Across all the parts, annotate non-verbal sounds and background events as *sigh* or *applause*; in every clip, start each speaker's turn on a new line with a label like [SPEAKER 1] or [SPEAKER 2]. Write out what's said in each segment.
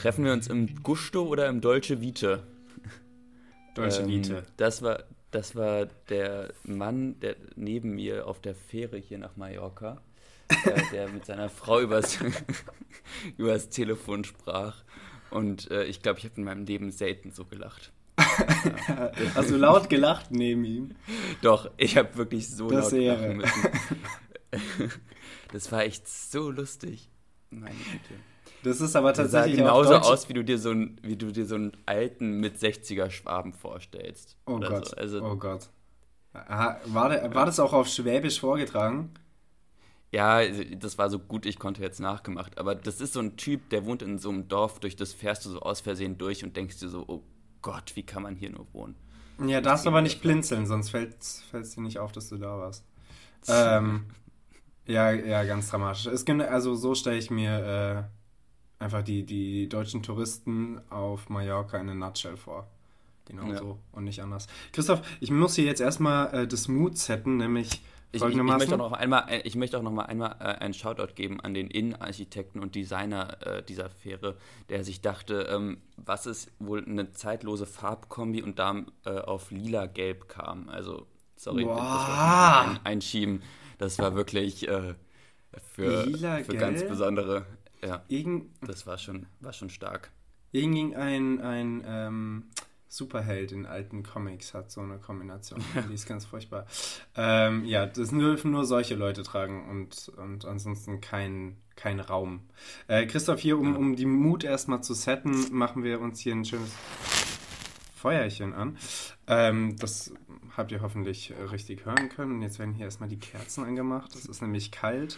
[SPEAKER 1] Treffen wir uns im Gusto oder im Dolce Vite?
[SPEAKER 2] Dolce
[SPEAKER 1] Ähm,
[SPEAKER 2] Vite.
[SPEAKER 1] Das war, das war der Mann, der neben mir auf der Fähre hier nach Mallorca, äh, der mit seiner Frau übers, *laughs* übers Telefon sprach. Und äh, ich glaube, ich habe in meinem Leben selten so gelacht. *laughs*
[SPEAKER 2] Hast du laut gelacht neben ihm?
[SPEAKER 1] Doch, ich habe wirklich so
[SPEAKER 2] Das
[SPEAKER 1] laut lachen müssen. *laughs* Das war echt so lustig. Meine Güte.
[SPEAKER 2] Das ist aber
[SPEAKER 1] sah
[SPEAKER 2] tatsächlich auch
[SPEAKER 1] genauso aus, wie du dir so einen, wie du dir so einen alten mit 60er Schwaben vorstellst.
[SPEAKER 2] Oh Gott,
[SPEAKER 1] So. Also,
[SPEAKER 2] oh Gott. Aha, War, der, war das auch auf Schwäbisch vorgetragen?
[SPEAKER 1] Ja, also, das war so gut, ich konnte jetzt nachgemacht. Aber das ist so ein Typ, der wohnt in so einem Dorf, durch das fährst du so aus Versehen durch und denkst dir so, oh Gott, wie kann man hier nur wohnen?
[SPEAKER 2] Ja, darfst aber nicht blinzeln, sonst fällt es dir nicht auf, dass du da warst. *laughs* Ähm, ja, ja, ganz dramatisch. Es gibt, also so stelle ich mir äh, einfach die, die deutschen Touristen auf Mallorca in a nutshell vor. Genau
[SPEAKER 1] Ja.
[SPEAKER 2] so und nicht anders. Christoph, ich muss hier jetzt erstmal äh, das Mood setten, nämlich
[SPEAKER 1] Ich, ich, ich möchte auch noch einmal, äh, ich möchte auch noch mal einmal äh, einen Shoutout geben an den Innenarchitekten und Designer äh, dieser Fähre, der sich dachte, ähm, was ist wohl eine zeitlose Farbkombi und da äh, auf lila-gelb kam. Also, sorry,
[SPEAKER 2] Wow.
[SPEAKER 1] das ein, einschieben. Das war wirklich äh, für, für ganz besondere. Ja,
[SPEAKER 2] Irgend,
[SPEAKER 1] das war schon, war schon stark.
[SPEAKER 2] Irgendein ein ähm, Superheld in alten Comics hat so eine Kombination. Die ist ganz furchtbar. Ähm, ja, das dürfen nur solche Leute tragen und, und ansonsten kein, kein Raum. Äh, Christoph, hier, um, um die Mut erstmal zu setten, machen wir uns hier ein schönes Feuerchen an. Ähm, das habt ihr hoffentlich richtig hören können. Und jetzt werden hier erstmal die Kerzen angemacht. Es ist nämlich kalt.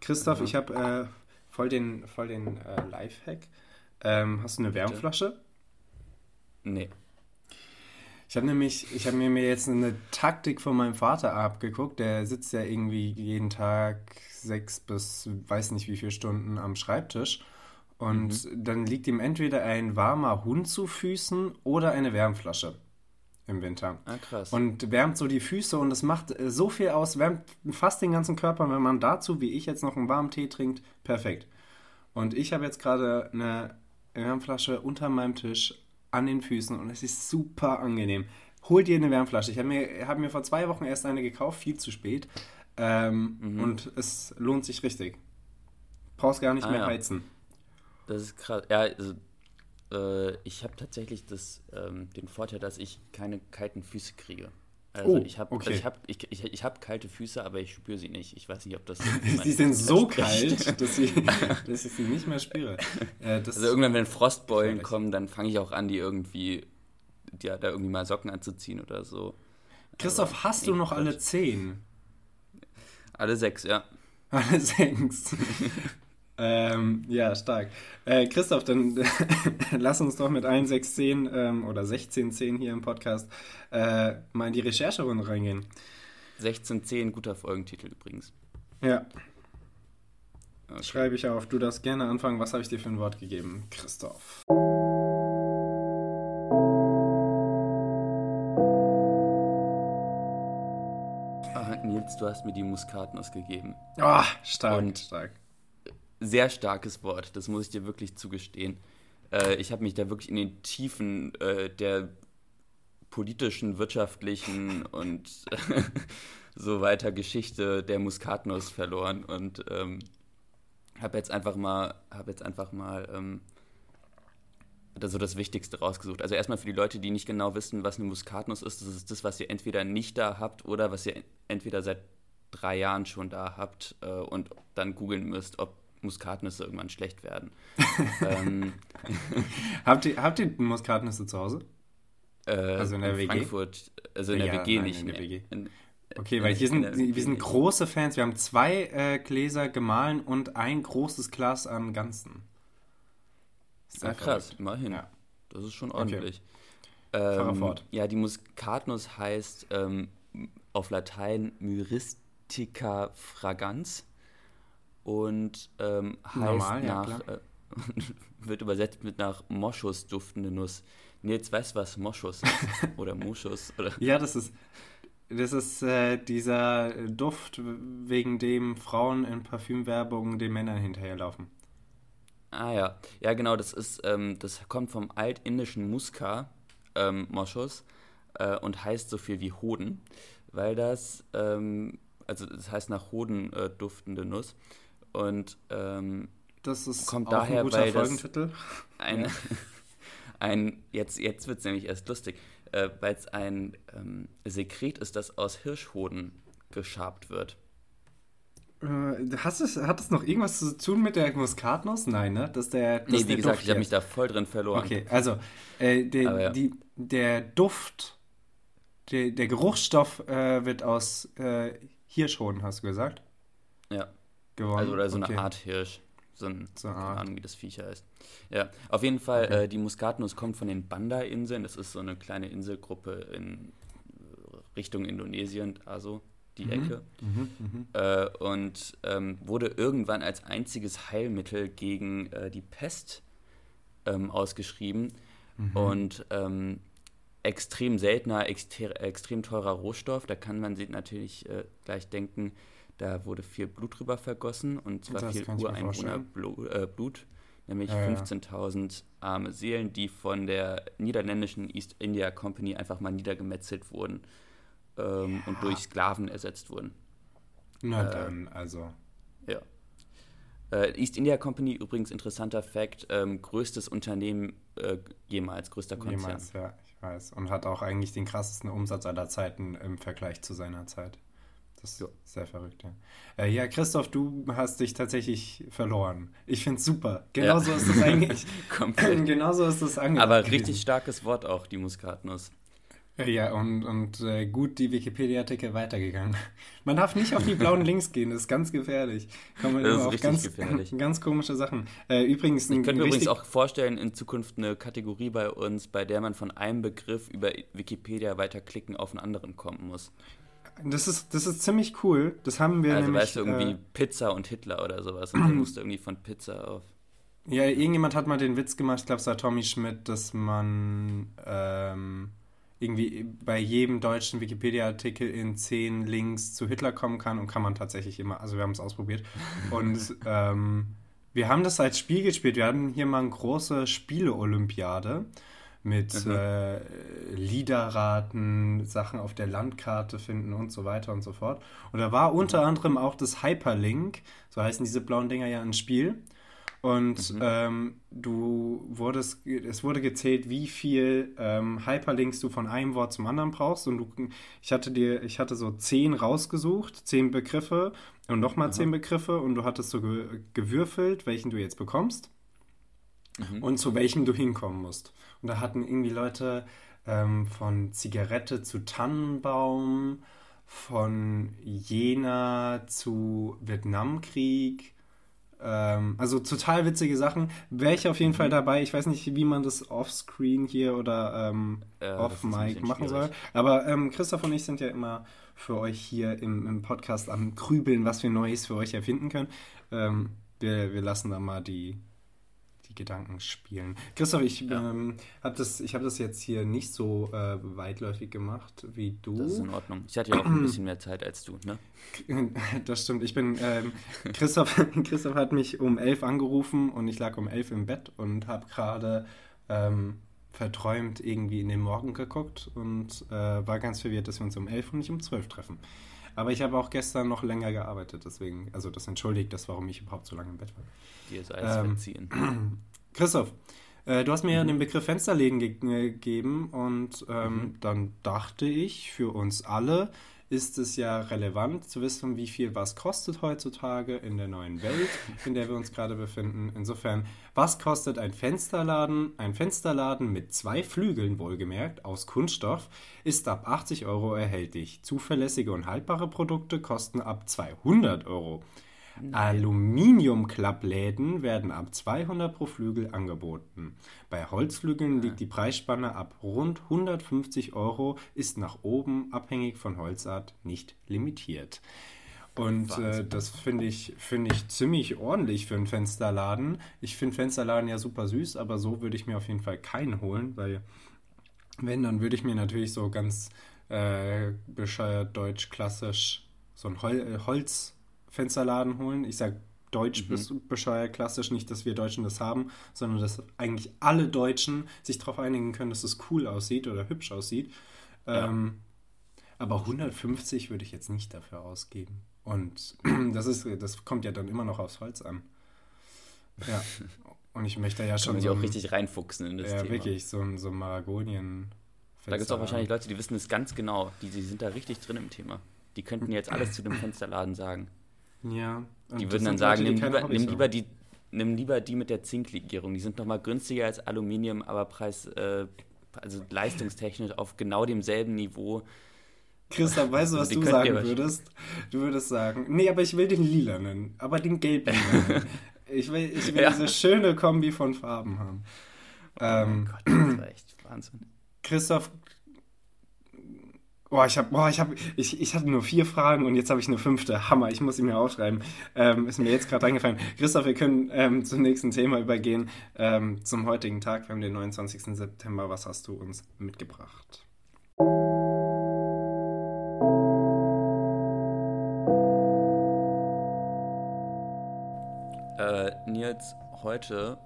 [SPEAKER 2] Christoph, ich habe äh, voll den, voll den äh, Lifehack. Ähm, hast du eine Wärmflasche?
[SPEAKER 1] Nee.
[SPEAKER 2] Ich habe nämlich, ich habe mir mir jetzt eine Taktik von meinem Vater abgeguckt. Der sitzt ja irgendwie jeden Tag sechs bis weiß nicht wie viele Stunden am Schreibtisch. Und dann liegt ihm entweder ein warmer Hund zu Füßen oder eine Wärmflasche im Winter.
[SPEAKER 1] Ah, krass.
[SPEAKER 2] Und wärmt so die Füße und es macht äh, so viel aus, wärmt fast den ganzen Körper. Und wenn man dazu, wie ich jetzt noch einen warmen Tee trinkt, perfekt. Und ich habe jetzt gerade eine Wärmflasche unter meinem Tisch an den Füßen und es ist super angenehm. Hol dir eine Wärmflasche. Ich habe mir, hab mir vor zwei Wochen erst eine gekauft, viel zu spät. Ähm,
[SPEAKER 1] Mhm.
[SPEAKER 2] Und es lohnt sich richtig. Brauchst gar nicht
[SPEAKER 1] Ah,
[SPEAKER 2] mehr
[SPEAKER 1] ja.
[SPEAKER 2] heizen.
[SPEAKER 1] Das ist krass. Ja, also, äh, ich habe tatsächlich das, ähm, den Vorteil, dass ich keine kalten Füße kriege. Also
[SPEAKER 2] Oh,
[SPEAKER 1] ich habe
[SPEAKER 2] okay.
[SPEAKER 1] ich hab, ich, ich, ich hab kalte Füße, aber ich spüre sie nicht. Ich weiß nicht, ob das. *laughs*
[SPEAKER 2] Sie sind so kalt, *laughs* dass, sie, dass ich sie nicht mehr spüre. Äh,
[SPEAKER 1] Also irgendwann, wenn Frostbeulen kommen, dann fange ich auch an, die irgendwie, ja, da irgendwie mal Socken anzuziehen oder so.
[SPEAKER 2] Christoph, hast du noch alle zehn?
[SPEAKER 1] Alle sechs, ja.
[SPEAKER 2] Alle sechs. *laughs* ähm, ja, stark. Äh, Christoph, dann *laughs* lass uns doch mit allen sechs Szenen ähm, oder 16 Szenen hier im Podcast äh, mal in die Rechercherunde reingehen.
[SPEAKER 1] 1610, guter Folgentitel übrigens.
[SPEAKER 2] Ja,
[SPEAKER 1] Okay.
[SPEAKER 2] schreibe ich auf. Du darfst gerne anfangen. Was habe ich dir für ein Wort gegeben, Christoph?
[SPEAKER 1] Ah, Nils, du hast mir die Muskatnuss gegeben.
[SPEAKER 2] Ah, stark,
[SPEAKER 1] Und-
[SPEAKER 2] stark.
[SPEAKER 1] Sehr starkes Wort, das muss ich dir wirklich zugestehen. Äh, ich habe mich da wirklich in den Tiefen äh, der politischen, wirtschaftlichen *laughs* und *laughs* so weiter Geschichte der Muskatnuss verloren und ähm, habe jetzt einfach mal, habe jetzt einfach mal ähm, das so das Wichtigste rausgesucht. Also erstmal für die Leute, die nicht genau wissen, was eine Muskatnuss ist, das ist das, was ihr entweder nicht da habt oder was ihr entweder seit drei Jahren schon da habt äh, und dann googeln müsst, ob Muskatnüsse irgendwann schlecht werden. *laughs* ähm,
[SPEAKER 2] Habt ihr, habt ihr Muskatnüsse zu Hause?
[SPEAKER 1] äh,
[SPEAKER 2] Also in der WG?
[SPEAKER 1] Frankfurt, also in der
[SPEAKER 2] Ja,
[SPEAKER 1] WG
[SPEAKER 2] nein,
[SPEAKER 1] nicht.
[SPEAKER 2] in der. WG.
[SPEAKER 1] In,
[SPEAKER 2] Okay,
[SPEAKER 1] in-
[SPEAKER 2] weil hier
[SPEAKER 1] in
[SPEAKER 2] sind,
[SPEAKER 1] der
[SPEAKER 2] wir sind große Fans. Wir haben zwei äh, Gläser gemahlen und ein großes Glas an Ganzen. Sehr
[SPEAKER 1] Ah, krass,
[SPEAKER 2] verrückt.
[SPEAKER 1] immerhin.
[SPEAKER 2] Ja.
[SPEAKER 1] Das ist schon
[SPEAKER 2] Okay.
[SPEAKER 1] ordentlich.
[SPEAKER 2] Fahre
[SPEAKER 1] Ähm,
[SPEAKER 2] fort.
[SPEAKER 1] Ja, die Muskatnuss heißt ähm, auf Latein Myristica fragans und ähm, heißt
[SPEAKER 2] Normal, ja,
[SPEAKER 1] nach, äh, *laughs* wird übersetzt mit nach Moschus duftende Nuss. Nils, weißt du, was Moschus ist? *laughs* Oder Moschus? Oder?
[SPEAKER 2] Ja, das ist, das ist äh, dieser Duft, wegen dem Frauen in Parfümwerbung den Männern hinterherlaufen.
[SPEAKER 1] Ah ja, ja genau, das ist, ähm, das kommt vom altindischen Muska ähm, Moschus äh, und heißt so viel wie Hoden, weil das, ähm, also das heißt nach Hoden äh, duftende Nuss und ähm,
[SPEAKER 2] das ist
[SPEAKER 1] kommt daher,
[SPEAKER 2] ein guter
[SPEAKER 1] weil
[SPEAKER 2] Folgentitel.
[SPEAKER 1] das ein,
[SPEAKER 2] Ja. *laughs*
[SPEAKER 1] ein jetzt, jetzt wird es nämlich erst lustig, äh, weil es ein ähm, Sekret ist, das aus Hirschhoden geschabt wird.
[SPEAKER 2] Äh, hast es, hat das noch irgendwas zu tun mit der Muskatnuss? Nein, ne? Das der, das
[SPEAKER 1] Nee, wie
[SPEAKER 2] der
[SPEAKER 1] gesagt,
[SPEAKER 2] Duft
[SPEAKER 1] ich habe mich da voll drin verloren.
[SPEAKER 2] Okay, also äh, der,
[SPEAKER 1] ja.
[SPEAKER 2] die, der Duft, der, der Geruchsstoff äh, wird aus äh, Hirschhoden, hast du gesagt,
[SPEAKER 1] Ja.
[SPEAKER 2] Gewonnen.
[SPEAKER 1] Also oder so
[SPEAKER 2] Okay.
[SPEAKER 1] eine Art Hirsch. So ein,
[SPEAKER 2] So eine
[SPEAKER 1] keine. Ahnung, wie das Viecher heißt. Ja, auf jeden Fall,
[SPEAKER 2] Okay.
[SPEAKER 1] äh, die Muskatnuss kommt von den Banda-Inseln. Das ist so eine kleine Inselgruppe in Richtung Indonesien, also die Ecke.
[SPEAKER 2] Mhm, mhm.
[SPEAKER 1] Äh, und ähm, wurde irgendwann als einziges Heilmittel gegen äh, die Pest ähm, ausgeschrieben.
[SPEAKER 2] Mhm.
[SPEAKER 1] Und ähm, extrem seltener, exter extrem teurer Rohstoff. Da kann man sich natürlich äh, gleich denken, da wurde viel Blut drüber vergossen und zwar
[SPEAKER 2] Das
[SPEAKER 1] viel Ureinwohnerblut, äh, Blut, nämlich
[SPEAKER 2] Ja, ja.
[SPEAKER 1] 15.000 arme Seelen, die von der niederländischen East India Company einfach mal niedergemetzelt wurden ähm, und durch Sklaven ersetzt wurden.
[SPEAKER 2] Na
[SPEAKER 1] Äh,
[SPEAKER 2] dann, also.
[SPEAKER 1] Ja. Äh, East India Company, übrigens interessanter Fakt, ähm, größtes Unternehmen äh, jemals, größter Konzern.
[SPEAKER 2] Jemals, ja, ich weiß. Und hat auch eigentlich den krassesten Umsatz aller Zeiten im Vergleich zu seiner Zeit. Das ist
[SPEAKER 1] Ja.
[SPEAKER 2] sehr verrückt, ja. Äh, ja, Christoph, du hast dich tatsächlich verloren. Ich finde es super. Genauso
[SPEAKER 1] Ja.
[SPEAKER 2] ist das eigentlich. *laughs*
[SPEAKER 1] Komplett. *laughs*
[SPEAKER 2] Genauso ist das angedacht.
[SPEAKER 1] Aber richtig starkes Wort auch, die Muskatnuss.
[SPEAKER 2] Ja, und, und äh, gut die Wikipedia-Artikel weitergegangen. *laughs* Man darf nicht auf die blauen Links gehen, das ist ganz gefährlich. Kommt man
[SPEAKER 1] Das
[SPEAKER 2] immer
[SPEAKER 1] ist
[SPEAKER 2] auf
[SPEAKER 1] richtig
[SPEAKER 2] ganz,
[SPEAKER 1] gefährlich.
[SPEAKER 2] ganz komische Sachen. Äh, übrigens,
[SPEAKER 1] Ich könnte mir übrigens auch vorstellen, in Zukunft eine Kategorie bei uns, bei der man von einem Begriff über Wikipedia weiterklicken auf einen anderen kommen muss.
[SPEAKER 2] Das, ist, das ist ziemlich cool. Das haben wir
[SPEAKER 1] also
[SPEAKER 2] nämlich.
[SPEAKER 1] weißt du, irgendwie
[SPEAKER 2] äh,
[SPEAKER 1] Pizza und Hitler oder sowas. Und dann musst du irgendwie von Pizza auf.
[SPEAKER 2] Ja, irgendjemand hat mal den Witz gemacht, ich glaube, es war Tommy Schmidt, dass man ähm, irgendwie bei jedem deutschen Wikipedia-Artikel in zehn Links zu Hitler kommen kann und kann man tatsächlich immer, also wir haben es ausprobiert. Und *laughs* ähm, wir haben das als Spiel gespielt. Wir hatten hier mal eine große Spiele-Olympiade mit
[SPEAKER 1] Mhm.
[SPEAKER 2] äh, Liederraten, Sachen auf der Landkarte finden und so weiter und so fort. Und da war unter anderem auch das Hyperlink, so heißen diese blauen Dinger ja ein Spiel. Und
[SPEAKER 1] Mhm.
[SPEAKER 2] ähm, du wurdest, es wurde gezählt, wie viel ähm, Hyperlinks du von einem Wort zum anderen brauchst. Und du, ich hatte dir, ich hatte so zehn rausgesucht, zehn Begriffe und nochmal zehn Begriffe und du hattest so ge gewürfelt, welchen du jetzt bekommst
[SPEAKER 1] Mhm.
[SPEAKER 2] und zu welchem du hinkommen musst. Und da hatten irgendwie Leute ähm, von Zigarette zu Tannenbaum, von Jena zu Vietnamkrieg. Ähm, also total witzige Sachen. Wäre ich auf jeden
[SPEAKER 1] Mhm.
[SPEAKER 2] Fall dabei. Ich weiß nicht, wie man das offscreen hier oder ähm,
[SPEAKER 1] Äh,
[SPEAKER 2] off-mic machen soll. Aber ähm, Christoph und ich sind ja immer für euch hier im, im Podcast am Grübeln, was wir Neues für euch erfinden können. Ähm, wir, wir lassen da mal die, die Gedanken spielen. Christoph, ich
[SPEAKER 1] Ja.
[SPEAKER 2] ähm, habe das, ich hab das jetzt hier nicht so äh, weitläufig gemacht wie du.
[SPEAKER 1] Das ist in Ordnung. Ich hatte ja auch ein bisschen mehr Zeit als du, ne? *laughs*
[SPEAKER 2] Das stimmt. Ich bin, ähm, Christoph, *laughs* Christoph hat mich um elf angerufen und ich lag um elf im Bett und habe gerade ähm, verträumt irgendwie in den Morgen geguckt und äh, war ganz verwirrt, dass wir uns um elf und nicht um zwölf treffen. Aber ich habe auch gestern noch länger gearbeitet, deswegen, also das entschuldigt das, warum ich überhaupt so lange im Bett war.
[SPEAKER 1] Dir ist alles
[SPEAKER 2] Ähm,
[SPEAKER 1] verziehen. *clears throat*
[SPEAKER 2] Christoph, äh, du hast mir ja
[SPEAKER 1] Mhm.
[SPEAKER 2] den Begriff Fensterläden äh, gegeben und ähm,
[SPEAKER 1] Mhm.
[SPEAKER 2] dann dachte ich, für uns alle ist es ja relevant zu wissen, wie viel was kostet heutzutage in der neuen Welt, in der wir uns gerade befinden. Insofern, was kostet ein Fensterladen? Ein Fensterladen mit zwei Flügeln, wohlgemerkt, aus Kunststoff, ist ab 80 Euro erhältlich. Zuverlässige und haltbare Produkte kosten ab 200 Euro. Aluminiumklappläden werden ab 200 pro Flügel angeboten. Bei Holzflügeln liegt die Preisspanne ab rund 150 Euro, ist nach oben, abhängig von Holzart, nicht limitiert. Und äh, das finde ich, finde ich ziemlich ordentlich für einen Fensterladen. Ich finde Fensterladen ja super süß, aber so würde ich mir auf jeden Fall keinen holen, weil wenn, dann würde ich mir natürlich so ganz äh, bescheuert deutsch klassisch so einen Hol äh, Holzfensterladen holen. Ich sag deutsch mhm. bescheuert, klassisch. Nicht, dass wir Deutschen das haben, sondern dass eigentlich alle Deutschen sich darauf einigen können, dass es cool aussieht oder hübsch aussieht. Ja. Ähm, aber 150 würde ich jetzt nicht dafür ausgeben. Und *clears throat* das, ist, das kommt ja dann immer noch aufs Holz an. Ja. *laughs* Und ich möchte ja schon. Kann
[SPEAKER 1] man so auch richtig reinfuchsen in
[SPEAKER 2] das ja, Thema. Ja, wirklich, so ein so Maragonien.
[SPEAKER 1] Da gibt es auch wahrscheinlich Leute, die wissen es ganz genau. Die, die sind da richtig drin im Thema. Die könnten jetzt alles zu dem Fensterladen sagen.
[SPEAKER 2] Ja.
[SPEAKER 1] die würden dann sagen, Leute, nimm, lieber, nimm, lieber die, nimm lieber die mit der Zinklegierung. Die sind nochmal günstiger als Aluminium, aber Preis, äh, also leistungstechnisch auf genau demselben Niveau.
[SPEAKER 2] Christoph, weißt du, was du sagen würdest? Du würdest sagen, nee, aber ich will den lila nennen, aber den gelben. *laughs* Ich will, ich will ja. diese schöne Kombi von Farben haben. Oh ähm, Gott, das war echt Wahnsinn. Christoph, Boah, ich, hab, boah, ich, hab, ich, ich hatte nur vier Fragen und jetzt habe ich eine fünfte. Hammer, ich muss sie mir aufschreiben. Ähm, ist mir jetzt gerade eingefallen. Christoph, wir können ähm, zum nächsten Thema übergehen. Ähm, zum heutigen Tag, wir haben den 29. September. Was hast du uns mitgebracht?
[SPEAKER 1] Äh, Nils, heute,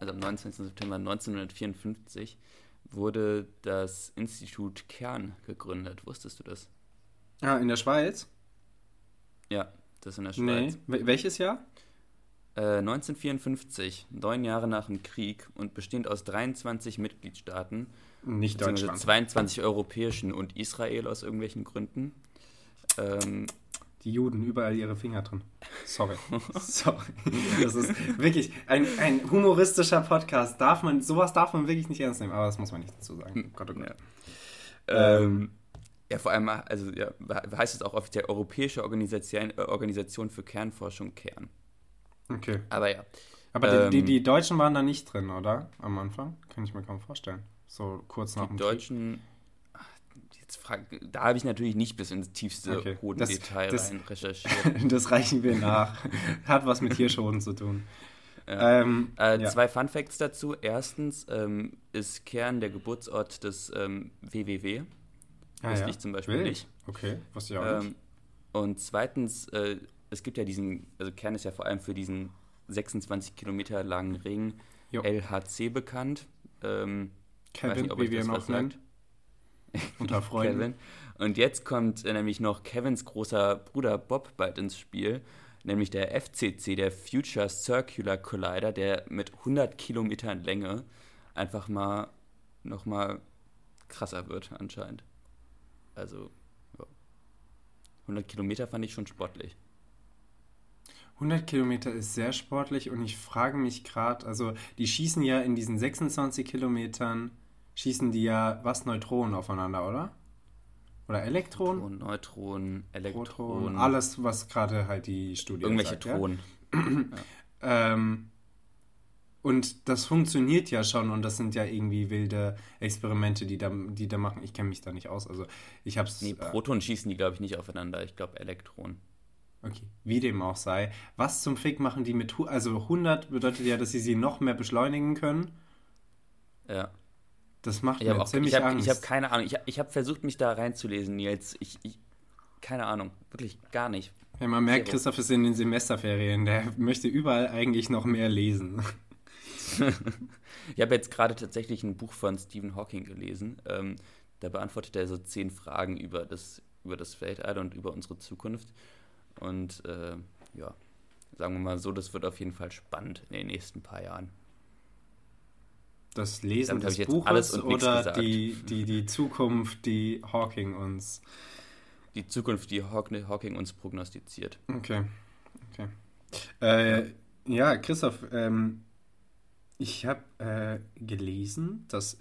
[SPEAKER 1] also am 19. September 1954, wurde das Institut Kern gegründet. Wusstest du das?
[SPEAKER 2] Ah, in der Schweiz?
[SPEAKER 1] Ja, das ist in der Schweiz.
[SPEAKER 2] Nee. Welches Jahr?
[SPEAKER 1] Äh, 1954, neun Jahre nach dem Krieg und bestehend aus 23 Mitgliedstaaten.
[SPEAKER 2] Nicht Deutschland.
[SPEAKER 1] 22 europäischen und Israel aus irgendwelchen Gründen. Ähm,
[SPEAKER 2] die Juden überall ihre Finger drin. Sorry. *laughs* Sorry. Das ist wirklich ein, ein humoristischer Podcast. Darf man, sowas darf man wirklich nicht ernst nehmen, aber das muss man nicht dazu sagen. Hm. Gott, oh Gott.
[SPEAKER 1] Ja. Ähm, ja, vor allem, also ja, heißt es auch offiziell Europäische Organisation, äh, Organisation für Kernforschung Kern.
[SPEAKER 2] Okay.
[SPEAKER 1] Aber ja.
[SPEAKER 2] Aber ähm, die, die, Deutschen waren da nicht drin, oder? Am Anfang? Kann ich mir kaum vorstellen. So kurz nach
[SPEAKER 1] dem Die Deutschen. Krieg da habe ich natürlich nicht bis ins tiefste okay. Hodendetail das, rein recherchiert. *laughs*
[SPEAKER 2] das reichen wir nach. Hat was mit Hirschhoden zu tun.
[SPEAKER 1] Ja. Ähm, äh, ja. Zwei Fun Facts dazu. Erstens ähm, ist Kern der Geburtsort des ähm, WWW. Ah, wusste ja. ich zum Beispiel Wild. nicht.
[SPEAKER 2] Okay, wusste ich auch nicht. Ähm,
[SPEAKER 1] und zweitens, äh, es gibt ja diesen, also Kern ist ja vor allem für diesen 26 Kilometer langen Ring jo. LHC bekannt. Ähm,
[SPEAKER 2] Kevin, nicht, wie wir ihn auch nennen. *laughs* Unter Freunden.
[SPEAKER 1] Kevin. Und jetzt kommt äh, nämlich noch Kevins großer Bruder Bob bald ins Spiel, nämlich der FCC, der Future Circular Collider, der mit 100 Kilometern Länge einfach mal nochmal krasser wird anscheinend. Also, ja. 100 Kilometer fand ich schon sportlich.
[SPEAKER 2] 100 Kilometer ist sehr sportlich und ich frage mich gerade, also die schießen ja in diesen 26 Kilometern schießen die ja was Neutronen aufeinander, oder? Oder Elektronen?
[SPEAKER 1] Neutronen, Elektronen.
[SPEAKER 2] alles, was gerade halt die Studie
[SPEAKER 1] Irgendwelche sagt, Tronen.
[SPEAKER 2] Ja? *clears throat* ähm, und das funktioniert ja schon und das sind ja irgendwie wilde Experimente, die da, die da machen. Ich kenne mich da nicht aus. Also ich hab's.
[SPEAKER 1] Nee, äh, Protonen äh, schießen die, glaube ich, nicht aufeinander. Ich glaube Elektronen.
[SPEAKER 2] Okay, wie dem auch sei. Was zum Fick machen die mit. Also 100 bedeutet ja, dass sie sie noch mehr beschleunigen können.
[SPEAKER 1] Ja.
[SPEAKER 2] Das macht ich mir auch, ziemlich
[SPEAKER 1] ich hab,
[SPEAKER 2] Angst.
[SPEAKER 1] Ich habe keine Ahnung. Ich habe ich hab versucht, mich da reinzulesen, Nils. Ich, ich, keine Ahnung. Wirklich gar nicht.
[SPEAKER 2] Ja, man merkt, Zero. Christoph ist in den Semesterferien. Der möchte überall eigentlich noch mehr lesen. *laughs*
[SPEAKER 1] ich habe jetzt gerade tatsächlich ein Buch von Stephen Hawking gelesen. Ähm, da beantwortet er so zehn Fragen über das, über das Weltall und über unsere Zukunft. Und äh, ja, sagen wir mal so, das wird auf jeden Fall spannend in den nächsten paar Jahren.
[SPEAKER 2] Das Lesen des Buches oder die, die, die Zukunft, die Hawking uns.
[SPEAKER 1] Die Zukunft, die Hawking uns prognostiziert.
[SPEAKER 2] Okay. okay. Äh, ja. Christoph, ähm, ich habe äh, gelesen, dass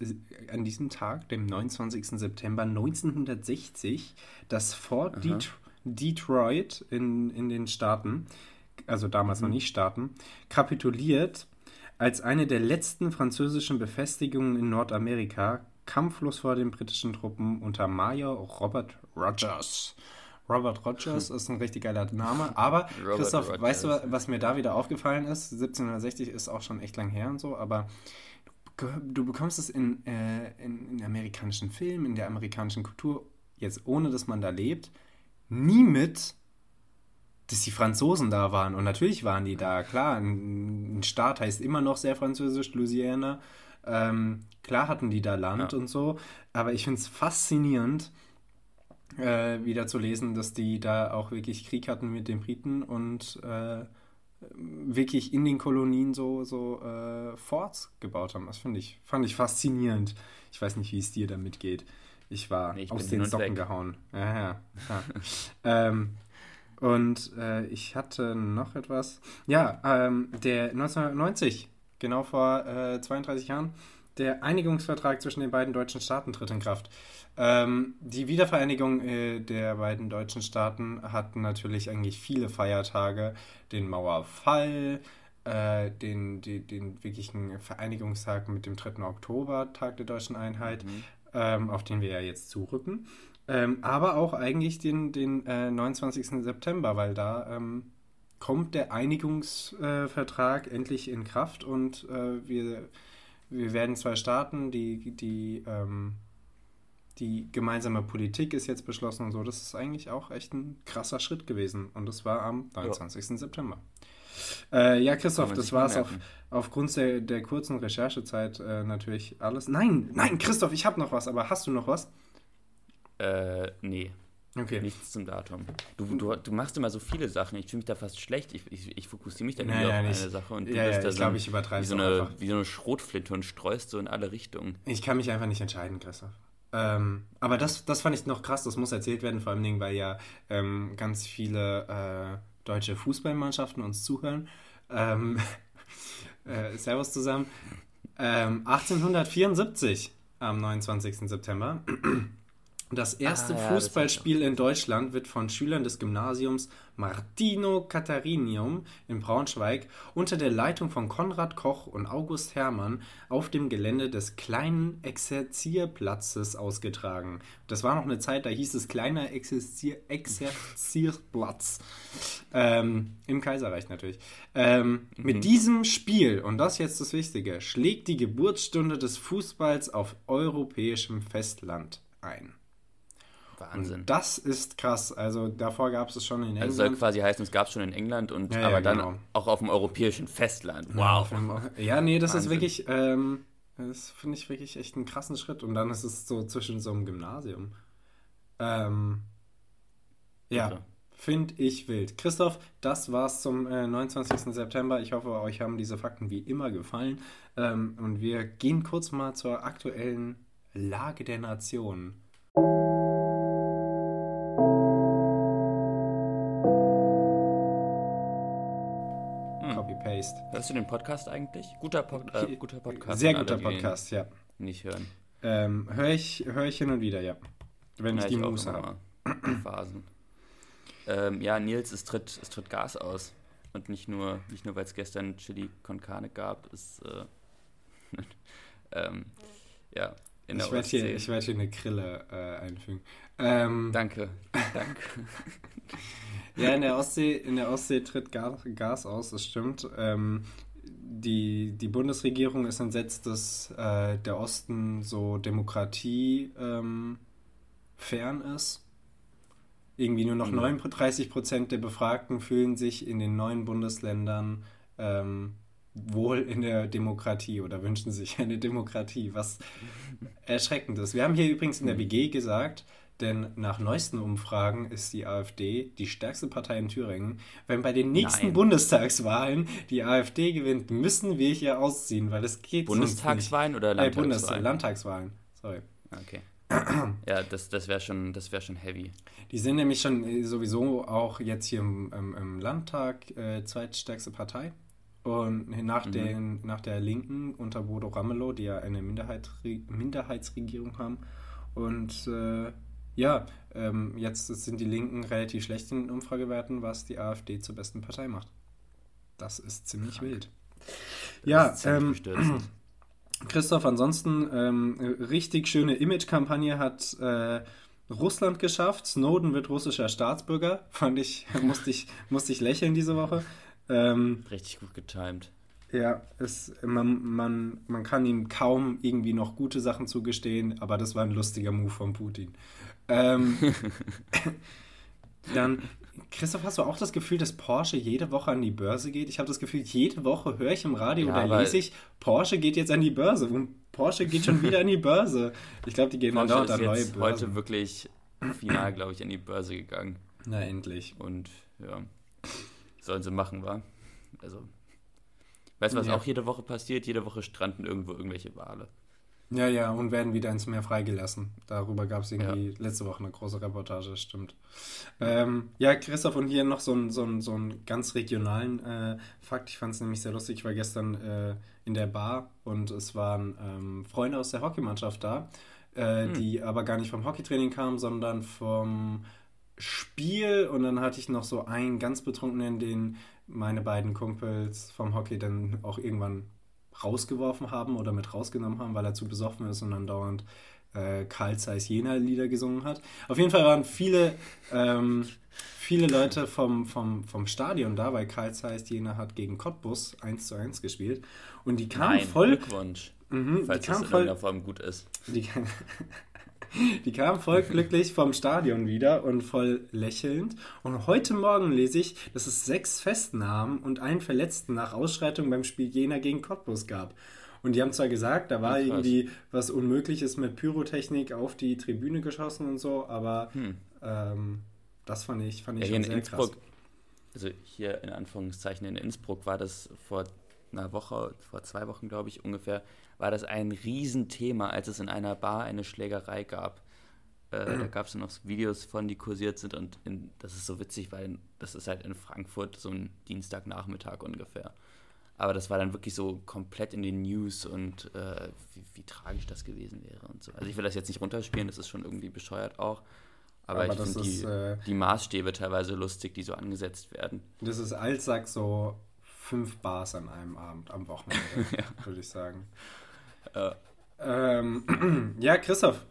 [SPEAKER 2] an diesem Tag, dem 29. September 1960, das Fort Det Detroit in, in den Staaten, also damals mhm. noch nicht Staaten, kapituliert als eine der letzten französischen Befestigungen in Nordamerika kampflos vor den britischen Truppen unter Major Robert Rogers. Robert Rogers *laughs* ist ein richtig geiler Name, aber Robert Christoph, Rogers. weißt du, was mir da wieder aufgefallen ist? 1760 ist auch schon echt lang her und so, aber du bekommst es in, äh, in, in amerikanischen Filmen, in der amerikanischen Kultur, jetzt ohne dass man da lebt, nie mit, dass die Franzosen da waren. Und natürlich waren die da, klar. Ein, ein Staat heißt immer noch sehr französisch, Louisiana. Ähm, klar hatten die da Land ja. und so. Aber ich finde es faszinierend, äh, wieder zu lesen, dass die da auch wirklich Krieg hatten mit den Briten und äh, wirklich in den Kolonien so, so äh, Forts gebaut haben. Das finde ich, fand ich faszinierend. Ich weiß nicht, wie es dir damit geht. Ich war nee, ich aus den Socken weg. gehauen. Ja, ja. ja. *laughs* ähm, und äh, ich hatte noch etwas. Ja, ähm, der 1990, genau vor äh, 32 Jahren, der Einigungsvertrag zwischen den beiden deutschen Staaten tritt in Kraft. Ähm, die Wiedervereinigung äh, der beiden deutschen Staaten hat natürlich eigentlich viele Feiertage. Den Mauerfall, äh, den, den, den wirklichen Vereinigungstag mit dem 3. Oktober, Tag der deutschen Einheit, mhm. Ähm, auf den wir ja jetzt zurücken. Ähm, aber auch eigentlich den, den äh, 29. September, weil da ähm, kommt der Einigungsvertrag endlich in Kraft und äh, wir, wir werden zwei Staaten, die, die ähm, die gemeinsame Politik ist jetzt beschlossen und so. Das ist eigentlich auch echt ein krasser Schritt gewesen. Und das war am 29. Ja. September. Äh, ja, Christoph, das war es auf, aufgrund der, der kurzen Recherchezeit äh, natürlich alles. Nein, nein, Christoph, ich habe noch was, aber hast du noch was?
[SPEAKER 1] Äh, nee. Okay. Nichts zum Datum. Du, du, du machst immer so viele Sachen. Ich fühle mich da fast schlecht. Ich, ich, ich fokussiere mich dann naja, auf eine Sache und du
[SPEAKER 2] ja, bist ja, da ich so, glaube, ich
[SPEAKER 1] wie so, eine, wie so eine Schrotflinte und streust so in alle Richtungen.
[SPEAKER 2] Ich kann mich einfach nicht entscheiden, Christoph. Ähm, aber das, das fand ich noch krass, das muss erzählt werden, vor allem, weil ja ähm, ganz viele äh, deutsche Fußballmannschaften uns zuhören. Ähm, *laughs* äh, servus zusammen. 1874 ähm, am 29. September *clears throat* das erste ah, ja, Fußballspiel in Deutschland wird von Schülern des Gymnasiums Martino Catharinium in Braunschweig unter der Leitung von Konrad Koch und August Hermann auf dem Gelände des kleinen Exerzierplatzes ausgetragen. Das war noch eine Zeit, da hieß es kleiner Exerzier Exerzierplatz. Ähm, Im Kaiserreich natürlich. Ähm, mhm. Mit diesem Spiel, und das jetzt das Wichtige, schlägt die Geburtsstunde des Fußballs auf europäischem Festland ein. Wahnsinn. Und das ist krass. Also davor gab es es schon in
[SPEAKER 1] England. Also soll quasi heißen, es gab es schon in England und ja, aber ja, dann genau. auch auf dem europäischen Festland. Wow.
[SPEAKER 2] Ja, nee, das Wahnsinn. ist wirklich, ähm, das finde ich wirklich echt einen krassen Schritt. Und dann ist es so zwischen so einem Gymnasium. Ähm, ja. Okay. Finde ich wild. Christoph, das war's zum äh, 29. September. Ich hoffe, euch haben diese Fakten wie immer gefallen. Ähm, und wir gehen kurz mal zur aktuellen Lage der Nation.
[SPEAKER 1] Copy-Paste. Hörst du den Podcast eigentlich? Guter, Pod äh, guter Podcast.
[SPEAKER 2] Sehr guter alle, Podcast, ja.
[SPEAKER 1] Nicht hören.
[SPEAKER 2] Ähm, Höre ich, hör ich hin und wieder, ja. Wenn ja, ich die ich Muße habe.
[SPEAKER 1] Phasen. ähm, ja, Nils, es tritt, es tritt Gas aus. Und nicht nur, nicht nur weil es gestern Chili con Carne gab, es, äh, *laughs* ähm, ja,
[SPEAKER 2] in der ich werde hier, werd hier eine Krille äh, einfügen. Ähm,
[SPEAKER 1] danke, *laughs* danke.
[SPEAKER 2] ja, in der Ostsee, in der Ostsee tritt Gas, Gas aus, das stimmt. Ähm, die, die Bundesregierung ist entsetzt, dass äh, der Osten so Demokratie ähm, fern ist. Irgendwie nur noch mhm. 39 Prozent der Befragten fühlen sich in den neuen Bundesländern ähm, wohl in der Demokratie oder wünschen sich eine Demokratie, was erschreckend ist. Wir haben hier übrigens in der WG mhm. gesagt, denn nach neuesten Umfragen ist die AfD die stärkste Partei in Thüringen. Wenn bei den nächsten Nein. Bundestagswahlen die AfD gewinnt, müssen wir hier ausziehen, weil es geht
[SPEAKER 1] Bundestagswahlen oder
[SPEAKER 2] Landtagswahlen? Äh, Bundes Landtagswahlen, sorry.
[SPEAKER 1] Okay. ja, das, das wäre schon, wär schon heavy.
[SPEAKER 2] Die sind nämlich schon äh, sowieso auch jetzt hier im, im, im Landtag äh, zweitstärkste Partei. Und nach, mhm. den, nach der Linken unter Bodo Ramelow, die ja eine Minderheit, Minderheitsregierung haben. Und äh, ja, ähm, jetzt sind die Linken relativ schlecht in den Umfragewerten, was die AfD zur besten Partei macht. Das ist ziemlich Krank. wild. Das ja, ziemlich ähm, *clears throat* Christoph, ansonsten ähm, richtig schöne Image-Kampagne hat äh, Russland geschafft. Snowden wird russischer Staatsbürger. Fand ich, *laughs* musste ich, musste ich lächeln diese Woche.
[SPEAKER 1] Ähm, Richtig gut getimed.
[SPEAKER 2] Ja, es, man, man, man kann ihm kaum irgendwie noch gute Sachen zugestehen, aber das war ein lustiger Move von Putin. Ähm, *laughs* Dann, Christoph, hast du auch das Gefühl, dass Porsche jede Woche an die Börse geht? Ich habe das Gefühl, jede Woche höre ich im Radio
[SPEAKER 1] Ja,
[SPEAKER 2] oder lese ich, Porsche geht jetzt an die Börse. Und Porsche geht schon wieder an die Börse. Ich glaube, die gehen dann
[SPEAKER 1] Porsche
[SPEAKER 2] dauernd
[SPEAKER 1] ist
[SPEAKER 2] an neue Börsen.
[SPEAKER 1] heute wirklich final, glaube ich, an die Börse gegangen.
[SPEAKER 2] Na, endlich.
[SPEAKER 1] Und ja, sollen sie machen, wa? Also, weißt du, was
[SPEAKER 2] Ja.
[SPEAKER 1] auch jede Woche passiert? Jede Woche stranden irgendwo irgendwelche Wale.
[SPEAKER 2] Ja, ja, und werden wieder ins Meer freigelassen. Darüber gab es irgendwie letzte Woche eine große Reportage, stimmt. Ähm, ja, Christoph, und hier noch so einen so so einen ganz regionalen äh, Fakt. Ich fand es nämlich sehr lustig. Ich war gestern äh, in der Bar und es waren ähm, Freunde aus der Hockeymannschaft da, äh, die aber gar nicht vom Hockeytraining kamen, sondern vom Spiel. Und dann hatte ich noch so einen ganz betrunkenen, den meine beiden Kumpels vom Hockey dann auch irgendwann rausgeworfen haben oder mit rausgenommen haben, weil er zu besoffen ist und dann dauernd äh, Karl Zeiss Jena Lieder gesungen hat. Auf jeden Fall waren viele, ähm, viele Leute vom, vom, vom Stadion da, weil Karl Zeiss Jena hat gegen Cottbus 1 zu 1 gespielt und die kamen
[SPEAKER 1] Nein,
[SPEAKER 2] voll,
[SPEAKER 1] Glückwunsch.
[SPEAKER 2] Mhm,
[SPEAKER 1] falls
[SPEAKER 2] die
[SPEAKER 1] das in
[SPEAKER 2] voll
[SPEAKER 1] irgendeiner Form gut ist.
[SPEAKER 2] die, *laughs* *laughs* die kamen voll glücklich vom Stadion wieder und voll lächelnd. Und heute Morgen lese ich, dass es sechs Festnahmen und einen Verletzten nach Ausschreitung beim Spiel Jena gegen Cottbus gab. Und die haben zwar gesagt, da war irgendwie was Unmögliches mit Pyrotechnik auf die Tribüne geschossen und so, aber
[SPEAKER 1] Hm.
[SPEAKER 2] ähm, das fand ich, fand
[SPEAKER 1] Ja,
[SPEAKER 2] ich
[SPEAKER 1] hier
[SPEAKER 2] schon
[SPEAKER 1] in
[SPEAKER 2] sehr
[SPEAKER 1] Innsbruck,
[SPEAKER 2] krass.
[SPEAKER 1] also hier in Anführungszeichen in Innsbruck war das vor einer Woche, vor zwei Wochen glaube ich ungefähr, war das ein Riesenthema, als es in einer Bar eine Schlägerei gab. Äh, da gab es noch Videos von, die kursiert sind und in, das ist so witzig, weil das ist halt in Frankfurt so ein Dienstagnachmittag ungefähr. Aber das war dann wirklich so komplett in den News und äh, wie, wie tragisch das gewesen wäre und so. Also ich will das jetzt nicht runterspielen, das ist schon irgendwie bescheuert auch. Aber,
[SPEAKER 2] Aber
[SPEAKER 1] ich finde die,
[SPEAKER 2] äh,
[SPEAKER 1] die Maßstäbe teilweise lustig, die so angesetzt werden.
[SPEAKER 2] Das ist Altsack so fünf Bars an einem Abend am Wochenende, *laughs* würde ich sagen.
[SPEAKER 1] Äh,
[SPEAKER 2] Ähm, *clears throat* ja, Christoph.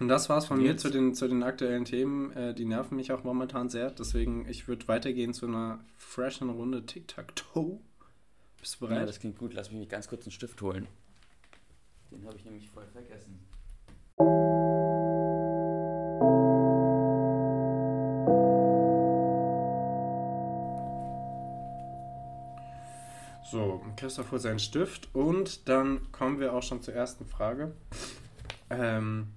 [SPEAKER 2] Und das war's von mir
[SPEAKER 1] Jetzt?
[SPEAKER 2] zu den, zu den aktuellen Themen. Äh, die nerven mich auch momentan sehr. Deswegen, ich würde weitergehen zu einer freshen Runde Tic-Tac-Toe. Bist du bereit?
[SPEAKER 1] ja, das klingt gut. Lass mich ganz kurz einen Stift holen. Den habe ich nämlich voll vergessen.
[SPEAKER 2] So, Christoph holt seinen Stift und dann kommen wir auch schon zur ersten Frage. Ähm,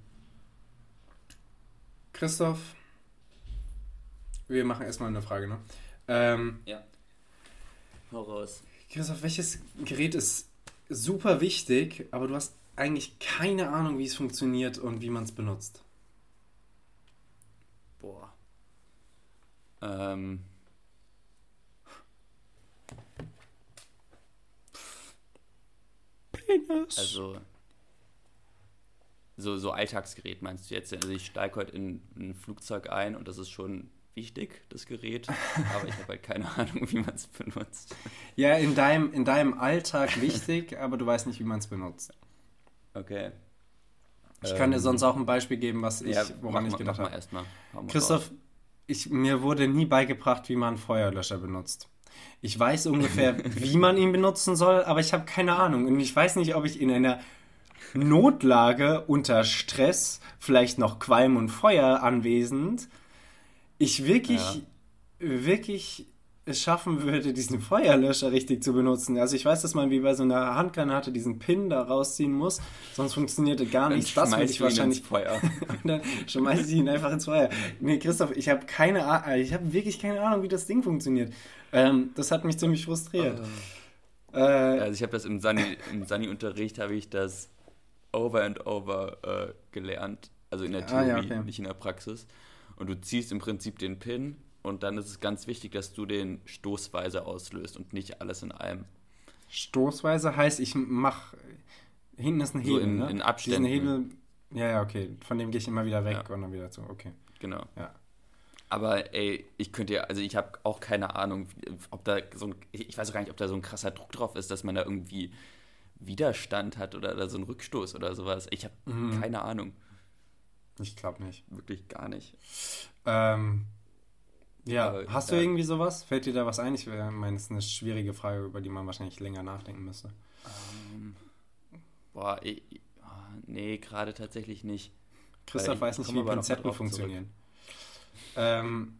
[SPEAKER 2] Christoph, wir machen erstmal eine Frage, ne? Ähm,
[SPEAKER 1] Ja. Hau raus.
[SPEAKER 2] Christoph, welches Gerät ist super wichtig, aber du hast eigentlich keine Ahnung, wie es funktioniert und wie man es benutzt?
[SPEAKER 1] Boah. Ähm.
[SPEAKER 2] Penis.
[SPEAKER 1] Also. So, so Alltagsgerät meinst du jetzt? Also ich steige heute in ein Flugzeug ein und das ist schon wichtig, das Gerät. *laughs* Aber ich habe halt keine Ahnung, wie man es benutzt.
[SPEAKER 2] ja, in deinem, in deinem Alltag wichtig, *laughs* aber du weißt nicht, wie man es benutzt.
[SPEAKER 1] Okay.
[SPEAKER 2] Ich kann dir
[SPEAKER 1] Ähm,
[SPEAKER 2] sonst auch ein Beispiel geben, was ich,
[SPEAKER 1] ja,
[SPEAKER 2] woran
[SPEAKER 1] mach
[SPEAKER 2] ich gedacht habe. Christoph, ich, mir wurde nie beigebracht, wie man Feuerlöscher benutzt. Ich weiß ungefähr, *laughs* wie man ihn benutzen soll, aber ich habe keine Ahnung. Und ich weiß nicht, ob ich in einer Notlage unter Stress, vielleicht noch Qualm und Feuer anwesend, ich wirklich,
[SPEAKER 1] Ja.
[SPEAKER 2] wirklich es schaffen würde, diesen Feuerlöscher richtig zu benutzen. Also ich weiß, dass man wie bei so einer Handgranate diesen Pin da rausziehen muss, sonst funktionierte gar nichts. Das würde ich wahrscheinlich
[SPEAKER 1] ins Feuer. *laughs*
[SPEAKER 2] und dann schmeiße ich ihn einfach ins Feuer. Nee, Christoph, ich habe keine Ahnung, ich habe wirklich keine Ahnung, wie das Ding funktioniert. Ähm, das hat mich ziemlich frustriert. Äh,
[SPEAKER 1] Also ich habe das im Sani, im Sani-Unterricht habe ich das over and over äh, gelernt. Also in der
[SPEAKER 2] Ah,
[SPEAKER 1] Theorie,
[SPEAKER 2] ja, okay.
[SPEAKER 1] nicht in der Praxis. Und du ziehst im Prinzip den Pin und dann ist es ganz wichtig, dass du den stoßweise auslöst und nicht alles in einem.
[SPEAKER 2] Stoßweise heißt, ich mach. Hinten ist ein
[SPEAKER 1] So
[SPEAKER 2] Hebel.
[SPEAKER 1] in-
[SPEAKER 2] ne?
[SPEAKER 1] in Abständen.
[SPEAKER 2] Diesen Hebel. Ja, ja, okay. Von dem gehe ich immer wieder weg
[SPEAKER 1] Ja.
[SPEAKER 2] und dann wieder zu. Okay.
[SPEAKER 1] Genau.
[SPEAKER 2] Ja.
[SPEAKER 1] Aber ey, ich könnte ja, also ich habe auch keine Ahnung, ob da so ein, ich weiß auch gar nicht, ob da so ein krasser Druck drauf ist, dass man da irgendwie Widerstand hat oder, oder so einen Rückstoß oder sowas. Ich habe
[SPEAKER 2] Mhm.
[SPEAKER 1] keine Ahnung,
[SPEAKER 2] Ich glaube nicht.
[SPEAKER 1] wirklich gar nicht.
[SPEAKER 2] Ähm, ja,
[SPEAKER 1] Aber,
[SPEAKER 2] hast du irgendwie sowas? Fällt dir da was ein? Ich äh, meine, es ist eine schwierige Frage, über die man wahrscheinlich länger nachdenken müsste.
[SPEAKER 1] Ähm, boah, ich, ah, nee, gerade tatsächlich nicht.
[SPEAKER 2] Christoph weiß nicht, wie
[SPEAKER 1] drauf
[SPEAKER 2] funktionieren. Ähm,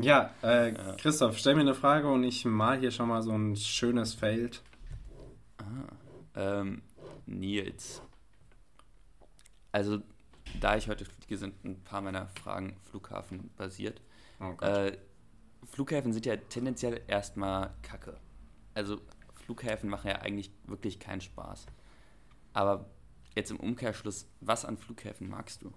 [SPEAKER 2] Ja, äh, ja, Christoph, stell mir eine Frage und ich mal hier schon mal so ein schönes Feld.
[SPEAKER 1] Ah, ähm, Nils. Also, da ich heute fliege, sind ein paar meiner Fragen Flughafen basiert. Oh äh, Flughäfen sind ja tendenziell erstmal kacke. Also, Flughäfen machen ja eigentlich wirklich keinen Spaß. Aber jetzt im Umkehrschluss, was an Flughäfen magst du?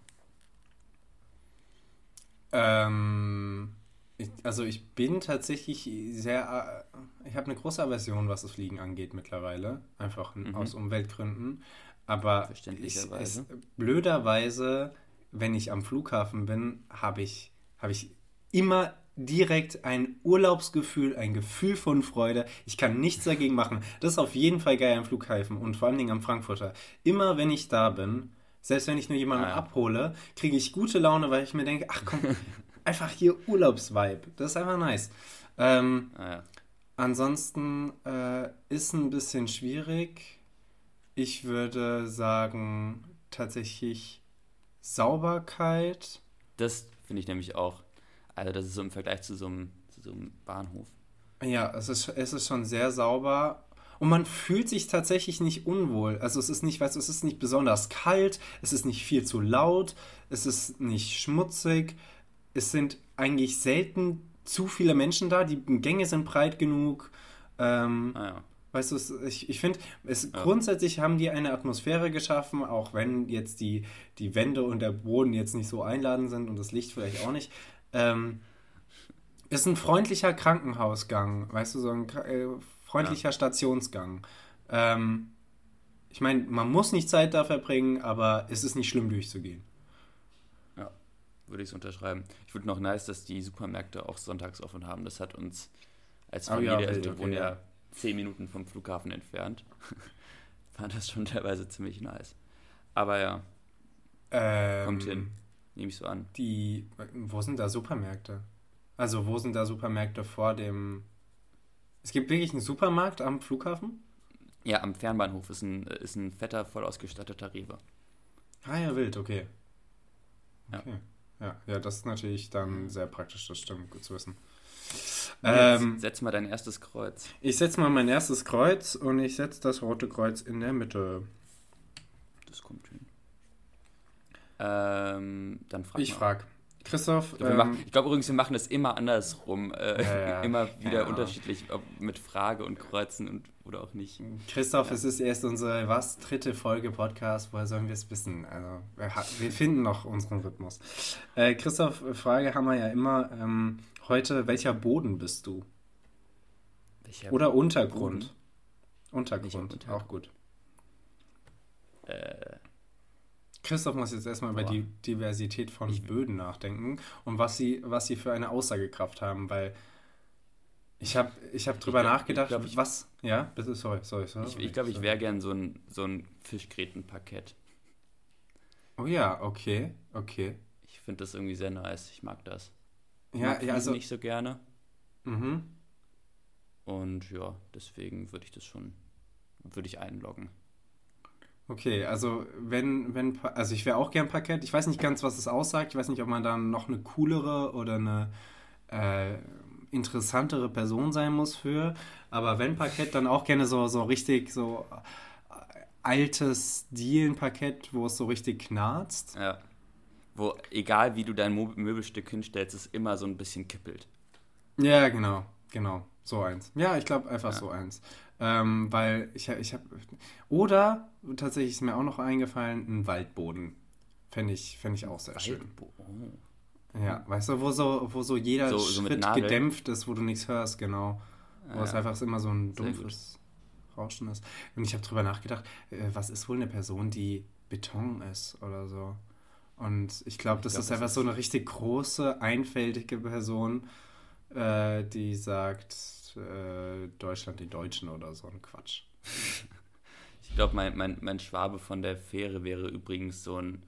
[SPEAKER 2] Ähm, ich, also ich bin tatsächlich sehr, äh, ich habe eine große Aversion, was das Fliegen angeht mittlerweile, einfach mhm. aus Umweltgründen. Aber Verständlicherweise. Es, blöderweise, wenn ich am Flughafen bin, habe ich, hab ich immer direkt ein Urlaubsgefühl, ein Gefühl von Freude. Ich kann nichts dagegen machen. Das ist auf jeden Fall geil am Flughafen und vor allen Dingen am Frankfurter. Immer wenn ich da bin, selbst wenn ich nur jemanden ah, ja. abhole, kriege ich gute Laune, weil ich mir denke, ach komm, *laughs* einfach hier Urlaubsvibe. Das ist einfach nice. Ähm, ah, ja. Ansonsten äh, ist ein bisschen schwierig. Ich würde sagen, tatsächlich Sauberkeit.
[SPEAKER 1] Das finde ich nämlich auch. Also das ist so im Vergleich zu so einem, zu so einem Bahnhof.
[SPEAKER 2] Ja, es ist, es ist schon sehr sauber. Und man fühlt sich tatsächlich nicht unwohl. Also es ist nicht, weißt du, es ist nicht besonders kalt, es ist nicht viel zu laut, es ist nicht schmutzig. Es sind eigentlich selten zu viele Menschen da, die Gänge sind breit genug. Ähm, ah, ja. Weißt du, ich, ich finde, es ja. grundsätzlich haben die eine Atmosphäre geschaffen, auch wenn jetzt die, die Wände und der Boden jetzt nicht so einladend sind und das Licht vielleicht auch nicht. Ähm, ist ein freundlicher Krankenhausgang, weißt du, so ein äh, freundlicher ja. Stationsgang. Ähm, ich meine, man muss nicht Zeit da verbringen, aber es ist nicht schlimm durchzugehen.
[SPEAKER 1] Ja, würde ich es unterschreiben. Ich würde noch nice, dass die Supermärkte auch sonntags offen haben. Das hat uns als Familie, oh ja, also wir wohnen ja zehn Minuten vom Flughafen entfernt, *laughs* war das schon teilweise ziemlich nice. Aber ja, ähm, kommt hin. Nehme ich so an.
[SPEAKER 2] Die, wo sind da Supermärkte? Also, wo sind da Supermärkte vor dem. Es gibt wirklich einen Supermarkt am Flughafen?
[SPEAKER 1] Ja, am Fernbahnhof ist ein, ist ein fetter, voll ausgestatteter Rewe.
[SPEAKER 2] Ah ja, wild, okay. Okay. Ja, ja, ja das ist natürlich dann sehr praktisch, das stimmt, gut zu wissen.
[SPEAKER 1] Ähm, setz mal dein erstes Kreuz.
[SPEAKER 2] Ich setze mal mein erstes Kreuz und ich setze das rote Kreuz in der Mitte.
[SPEAKER 1] Das kommt. Ähm, dann
[SPEAKER 2] frag Ich frage. Christoph.
[SPEAKER 1] Ich glaube ähm, glaub übrigens, wir machen das immer andersrum. Äh, ja, ja. *laughs* immer wieder ja, unterschiedlich, ob mit Frage und Kreuzen und, oder auch nicht.
[SPEAKER 2] Christoph, es ist erst unsere was dritte Folge Podcast. Woher sollen wir es wissen? Also, wir, wir, finden noch unseren Rhythmus. Äh, Christoph, Frage haben wir ja immer ähm, heute: Welcher Boden bist du? Welcher oder Untergrund? Boden? Untergrund, Untergrund, auch gut. Äh. Christoph muss jetzt erstmal über die Diversität von ich Böden nachdenken und was sie, was sie für eine Aussagekraft haben, weil ich habe ich hab drüber ich glaub, nachgedacht, glaub, ich, was? Ja, bitte, sorry, sorry. sorry
[SPEAKER 1] ich glaube, ich, glaub, ich wäre gern so ein, so ein Fischgrätenparkett.
[SPEAKER 2] Oh ja, okay, okay.
[SPEAKER 1] Ich finde das irgendwie sehr nice, ich mag das. Ich ja, mag ja, also nicht so gerne. Mhm. Und ja, deswegen würde ich das schon, würde ich einloggen.
[SPEAKER 2] Okay, also wenn, wenn, also ich wäre auch gern Parkett. Ich weiß nicht ganz, was es aussagt. Ich weiß nicht, ob man dann noch eine coolere oder eine äh, interessantere Person sein muss für. Aber wenn Parkett, dann auch gerne so, so richtig so äh, altes Dielenparkett, wo es so richtig knarzt.
[SPEAKER 1] Ja. Wo, egal wie du dein Möbelstück hinstellst, es immer so ein bisschen kippelt.
[SPEAKER 2] Ja, genau, genau. So eins. Ja, ich glaube einfach ja. so eins. Ähm, weil ich, ich habe. Oder tatsächlich ist mir auch noch eingefallen, ein Waldboden. Fände ich, fänd ich auch sehr schön. Oh. Ja, weißt du, wo so, wo so jeder so, Schritt so gedämpft ist, wo du nichts hörst, genau. Wo ja. es einfach immer so ein dumpfes Rauschen ist. Und ich habe drüber nachgedacht, äh, was ist wohl eine Person, die Beton ist oder so. Und ich glaube, das glaub, ist das einfach ist so eine richtig große, einfältige Person, äh, die sagt, äh, Deutschland die Deutschen oder so ein Quatsch. *laughs*
[SPEAKER 1] ich glaube, mein, mein, mein Schwabe von der Fähre wäre übrigens so ein,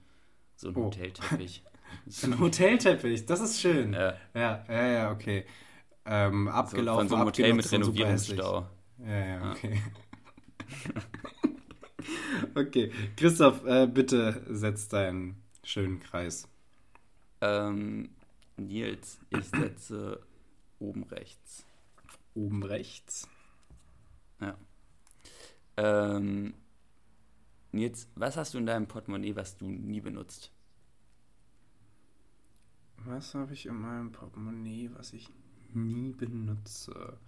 [SPEAKER 1] so ein oh. Hotelteppich. *laughs*
[SPEAKER 2] ein Hotelteppich, das ist schön. Ja, ja, ja, ja okay. Ähm, abgelaufen, so, von so einem Hotel mit Renovierungsstau. Ja, ja, okay. *laughs* okay, Christoph, äh, bitte setz deinen schönen Kreis.
[SPEAKER 1] Ähm, Nils, ich setze oben rechts.
[SPEAKER 2] Oben rechts?
[SPEAKER 1] Ja. Ähm, Nils, was hast du in deinem Portemonnaie, was du nie benutzt?
[SPEAKER 2] Was habe ich in meinem Portemonnaie, was ich nie benutze?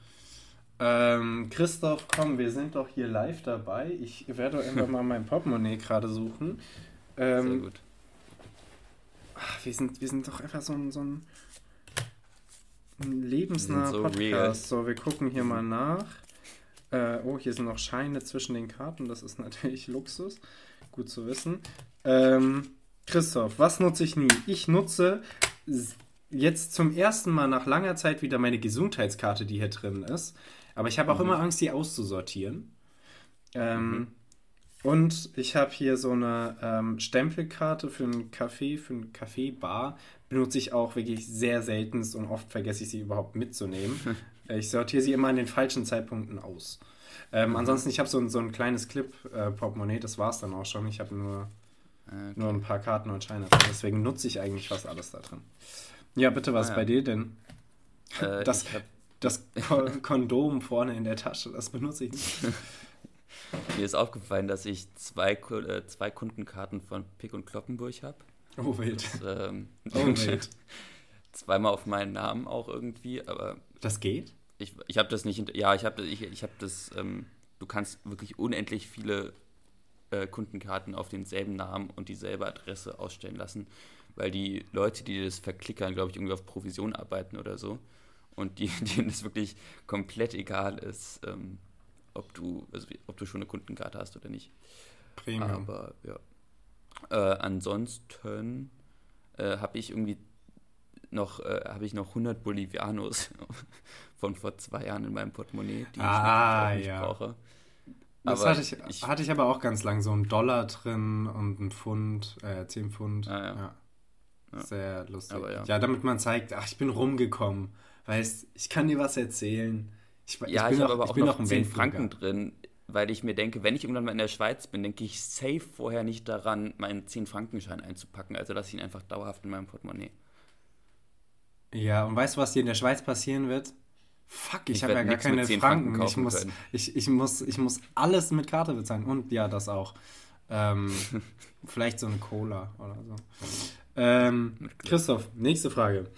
[SPEAKER 2] Ähm, Christoph, komm, wir sind doch hier live dabei. Ich werde einfach *laughs* mal mein Portemonnaie gerade suchen. Ähm, Sehr gut. Ach, wir, sind, wir sind doch einfach so ein, so ein, ein lebensnaher so Podcast. Real. So, wir gucken hier mal nach. Äh, oh, hier sind noch Scheine zwischen den Karten. Das ist natürlich *laughs* Luxus. Gut zu wissen. Ähm, Christoph, was nutze ich nie? Ich nutze jetzt zum ersten Mal nach langer Zeit wieder meine Gesundheitskarte, die hier drin ist. Aber ich habe auch mhm. immer Angst, die auszusortieren. Ähm, mhm. Und ich habe hier so eine ähm, Stempelkarte für einen Café, für einen Kaffeebar. Benutze ich auch wirklich sehr selten und oft vergesse ich sie überhaupt mitzunehmen. *laughs* ich sortiere sie immer an den falschen Zeitpunkten aus. Ähm, mhm. Ansonsten, ich habe so, so ein kleines Clip-Portemonnaie, äh, das war es dann auch schon. Ich habe nur, okay. nur ein paar Karten und Scheine drin. Deswegen nutze ich eigentlich fast alles da drin. Ja, bitte, was ah, ja. bei dir denn? Äh, das, das *laughs* Kondom vorne in der Tasche, das benutze ich nicht. *laughs*
[SPEAKER 1] Mir ist aufgefallen, dass ich zwei, äh, zwei Kundenkarten von Pick und Kloppenburg habe.
[SPEAKER 2] Oh, wild.
[SPEAKER 1] Das, ähm, *laughs* oh, wild. *laughs* zweimal auf meinen Namen auch irgendwie, aber.
[SPEAKER 2] Das geht?
[SPEAKER 1] Ich, ich habe das nicht. Ja, ich habe ich, ich hab das. Ähm, du kannst wirklich unendlich viele äh, Kundenkarten auf denselben Namen und dieselbe Adresse ausstellen lassen, weil die Leute, die das verklickern, glaube ich, irgendwie auf Provision arbeiten oder so. Und die, *laughs* denen es wirklich komplett egal ist, ähm, ob du, also ob du schon eine Kundenkarte hast oder nicht. Premium. Aber ja. Äh, ansonsten äh, habe ich irgendwie noch, äh, habe ich noch 100 Bolivianos *laughs* von vor zwei Jahren in meinem Portemonnaie, die
[SPEAKER 2] ah, ich nicht ja. brauche. Das hatte ich, ich, hatte ich aber auch ganz lang, so ein Dollar drin und ein Pfund, äh, 10 Pfund. Ah, ja. Ja. Sehr lustig. Ja. ja. damit man zeigt, ach, ich bin rumgekommen. Weißt, ich kann dir was erzählen.
[SPEAKER 1] Ich, ja, ich, ich habe aber auch noch 10 Franken drin, weil ich mir denke, wenn ich irgendwann mal in der Schweiz bin, denke ich safe vorher nicht daran, meinen 10-Frankenschein einzupacken. Also lasse ich ihn einfach dauerhaft in meinem Portemonnaie.
[SPEAKER 2] Ja, und weißt du, was dir in der Schweiz passieren wird? Fuck, ich, ich habe ja gar keine Franken. Franken ich, muss, ich, ich, muss, ich muss alles mit Karte bezahlen. Und ja, das auch. Ähm, *laughs* vielleicht so eine Cola oder so. Ähm, Christoph, nächste Frage.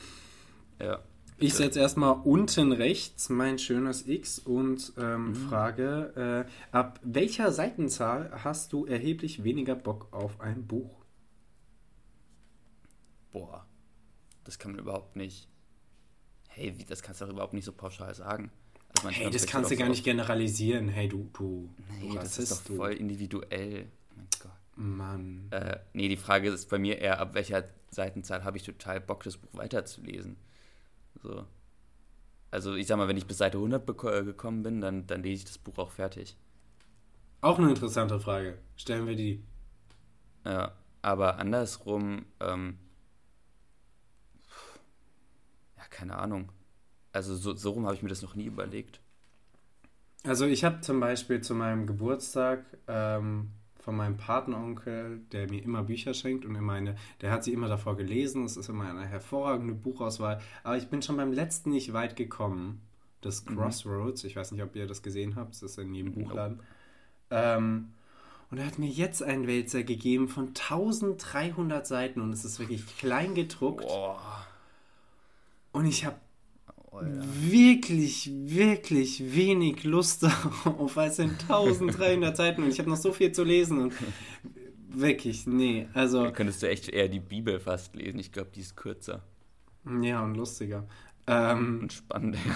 [SPEAKER 1] Ja.
[SPEAKER 2] Ich setze erstmal unten rechts mein schönes X und ähm, mhm. frage, äh, ab welcher Seitenzahl hast du erheblich weniger Bock auf ein Buch?
[SPEAKER 1] Boah, das kann man überhaupt nicht. Hey, wie, das kannst du doch überhaupt nicht so pauschal sagen.
[SPEAKER 2] Also hey, das kannst du gar nicht generalisieren. Hey, du, du.
[SPEAKER 1] Nee, das ist doch voll individuell. Oh mein Gott.
[SPEAKER 2] Mann.
[SPEAKER 1] Äh, nee, die Frage ist bei mir eher, ab welcher Seitenzahl habe ich total Bock, das Buch weiterzulesen. So. Also ich sag mal, wenn ich bis Seite 100 äh, gekommen bin, dann, dann lese ich das Buch auch fertig.
[SPEAKER 2] Auch eine interessante Frage. Stellen wir die.
[SPEAKER 1] Ja, aber andersrum, ähm, ja, keine Ahnung. Also so, so rum habe ich mir das noch nie überlegt.
[SPEAKER 2] Also ich habe zum Beispiel zu meinem Geburtstag ähm, von meinem Patenonkel, der mir immer Bücher schenkt und immer eine, der hat sie immer davor gelesen. Es ist immer eine hervorragende Buchauswahl. Aber ich bin schon beim letzten nicht weit gekommen. Das mhm. Crossroads. Ich weiß nicht, ob ihr das gesehen habt. Das ist in jedem Buchladen. Ähm, und er hat mir jetzt einen Wälzer gegeben von 1300 Seiten und es ist wirklich klein gedruckt.
[SPEAKER 1] Boah.
[SPEAKER 2] Und ich habe ja. wirklich, wirklich wenig Lust *laughs* darauf, es sind 1300 Seiten und ich habe noch so viel zu lesen und wirklich, nee, also...
[SPEAKER 1] Da könntest du echt eher die Bibel fast lesen, ich glaube, die ist kürzer.
[SPEAKER 2] Ja, und lustiger. Ähm,
[SPEAKER 1] und spannender. *laughs*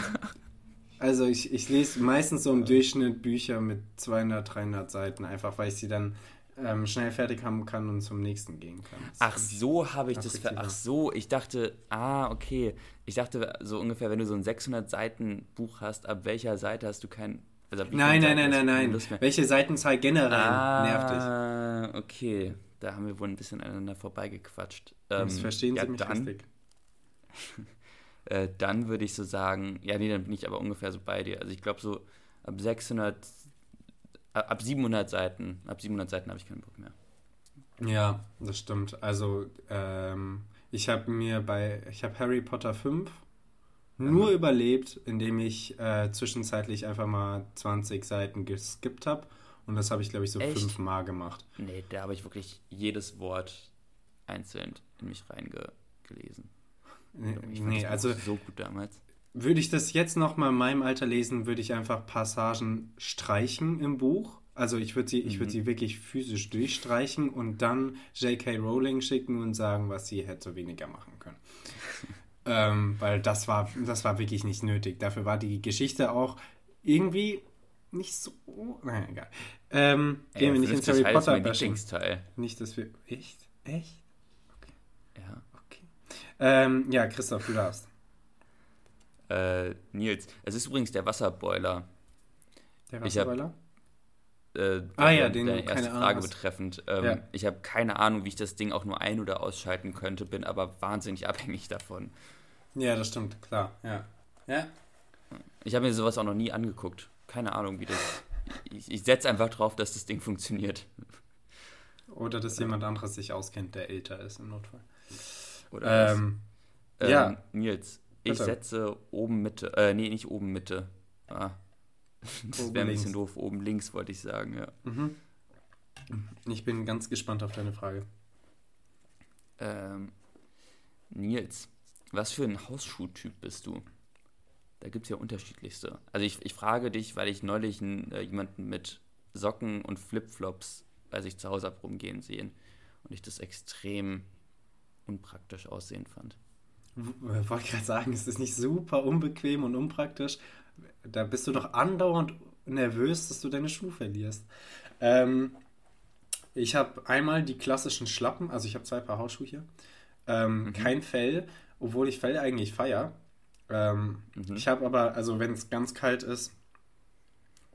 [SPEAKER 2] Also ich, ich lese meistens so im Durchschnitt Bücher mit 200, 300 Seiten, einfach weil ich sie dann ähm, schnell fertig haben kann und zum nächsten gehen kann. Das
[SPEAKER 1] ach so habe ich das. Ach so, ich dachte, ah, okay. Ich dachte so ungefähr, wenn du so ein 600 Seiten Buch hast, ab welcher Seite hast du kein.
[SPEAKER 2] Also nein, nein, nein, nein, nein. Welche Seitenzahl generell ah, nervt dich?
[SPEAKER 1] Ah, okay. Da haben wir wohl ein bisschen aneinander vorbeigequatscht.
[SPEAKER 2] Ähm, das verstehen ja, Sie mich dann, richtig. *laughs*
[SPEAKER 1] äh, dann würde ich so sagen, ja, nee, dann bin ich aber ungefähr so bei dir. Also ich glaube so ab 600 ab 700 Seiten, ab 700 Seiten habe ich keinen Bock mehr.
[SPEAKER 2] Ja, das stimmt. Also, ähm, Ich habe mir bei, ich habe Harry Potter 5 nur mhm. überlebt, indem ich äh, zwischenzeitlich einfach mal 20 Seiten geskippt habe. Und das habe ich, glaube ich, so Echt? fünfmal gemacht.
[SPEAKER 1] Nee, da habe ich wirklich jedes Wort einzeln in mich reingelesen.
[SPEAKER 2] Nee, nee also so gut damals. Würde ich das jetzt noch mal in meinem Alter lesen, würde ich einfach Passagen streichen im Buch. Also ich würde sie, mhm. ich sie wirklich physisch durchstreichen und dann J.K. Rowling schicken und sagen, was sie hätte weniger machen können. *laughs* ähm, weil das war, das war wirklich nicht nötig. Dafür war die Geschichte auch irgendwie nicht so. Naja, egal. Ähm, gehen wir nicht ins Harry Potter Lieblingsteil. Nicht, dass wir. Echt? Echt? Okay. Ja. Okay. Ähm, ja, Christoph, du darfst.
[SPEAKER 1] Äh, Nils, es ist übrigens der Wasserboiler. Der Wasserboiler? äh, ah, ja, den, deine erste Frage Ahnung, betreffend. Ähm, ja. Ich habe keine Ahnung, wie ich das Ding auch nur ein- oder ausschalten könnte, bin aber wahnsinnig *laughs* abhängig davon.
[SPEAKER 2] Ja, das stimmt, klar, ja. ja.
[SPEAKER 1] Ich habe mir sowas auch noch nie angeguckt. Keine Ahnung, wie das. Ich, ich setze einfach drauf, dass das Ding funktioniert.
[SPEAKER 2] Oder dass jemand anderes sich auskennt, der älter ist im Notfall. Oder ähm,
[SPEAKER 1] ähm, ja. Nils, ich Bitte. setze oben Mitte, äh, nee, nicht oben Mitte. Ah, das wäre ein bisschen doof. Oben links wollte ich sagen, ja. Mhm.
[SPEAKER 2] Ich bin ganz gespannt auf deine Frage.
[SPEAKER 1] Ähm, Nils, was für ein Hausschuhtyp bist du? Da gibt es ja unterschiedlichste. Also ich, ich frage dich, weil ich neulich einen, äh, jemanden mit Socken und Flipflops bei sich zu Hause ab rumgehen sehen und ich das extrem unpraktisch aussehen fand.
[SPEAKER 2] Ich wollte gerade sagen, es ist nicht super unbequem und unpraktisch, da bist du doch andauernd nervös, dass du deine Schuhe verlierst. Ähm, ich habe einmal die klassischen Schlappen, also ich habe zwei Paar Hausschuhe hier. Ähm, mhm. Kein Fell, obwohl ich Fell eigentlich feier. Ähm, mhm. Ich habe aber, also wenn es ganz kalt ist,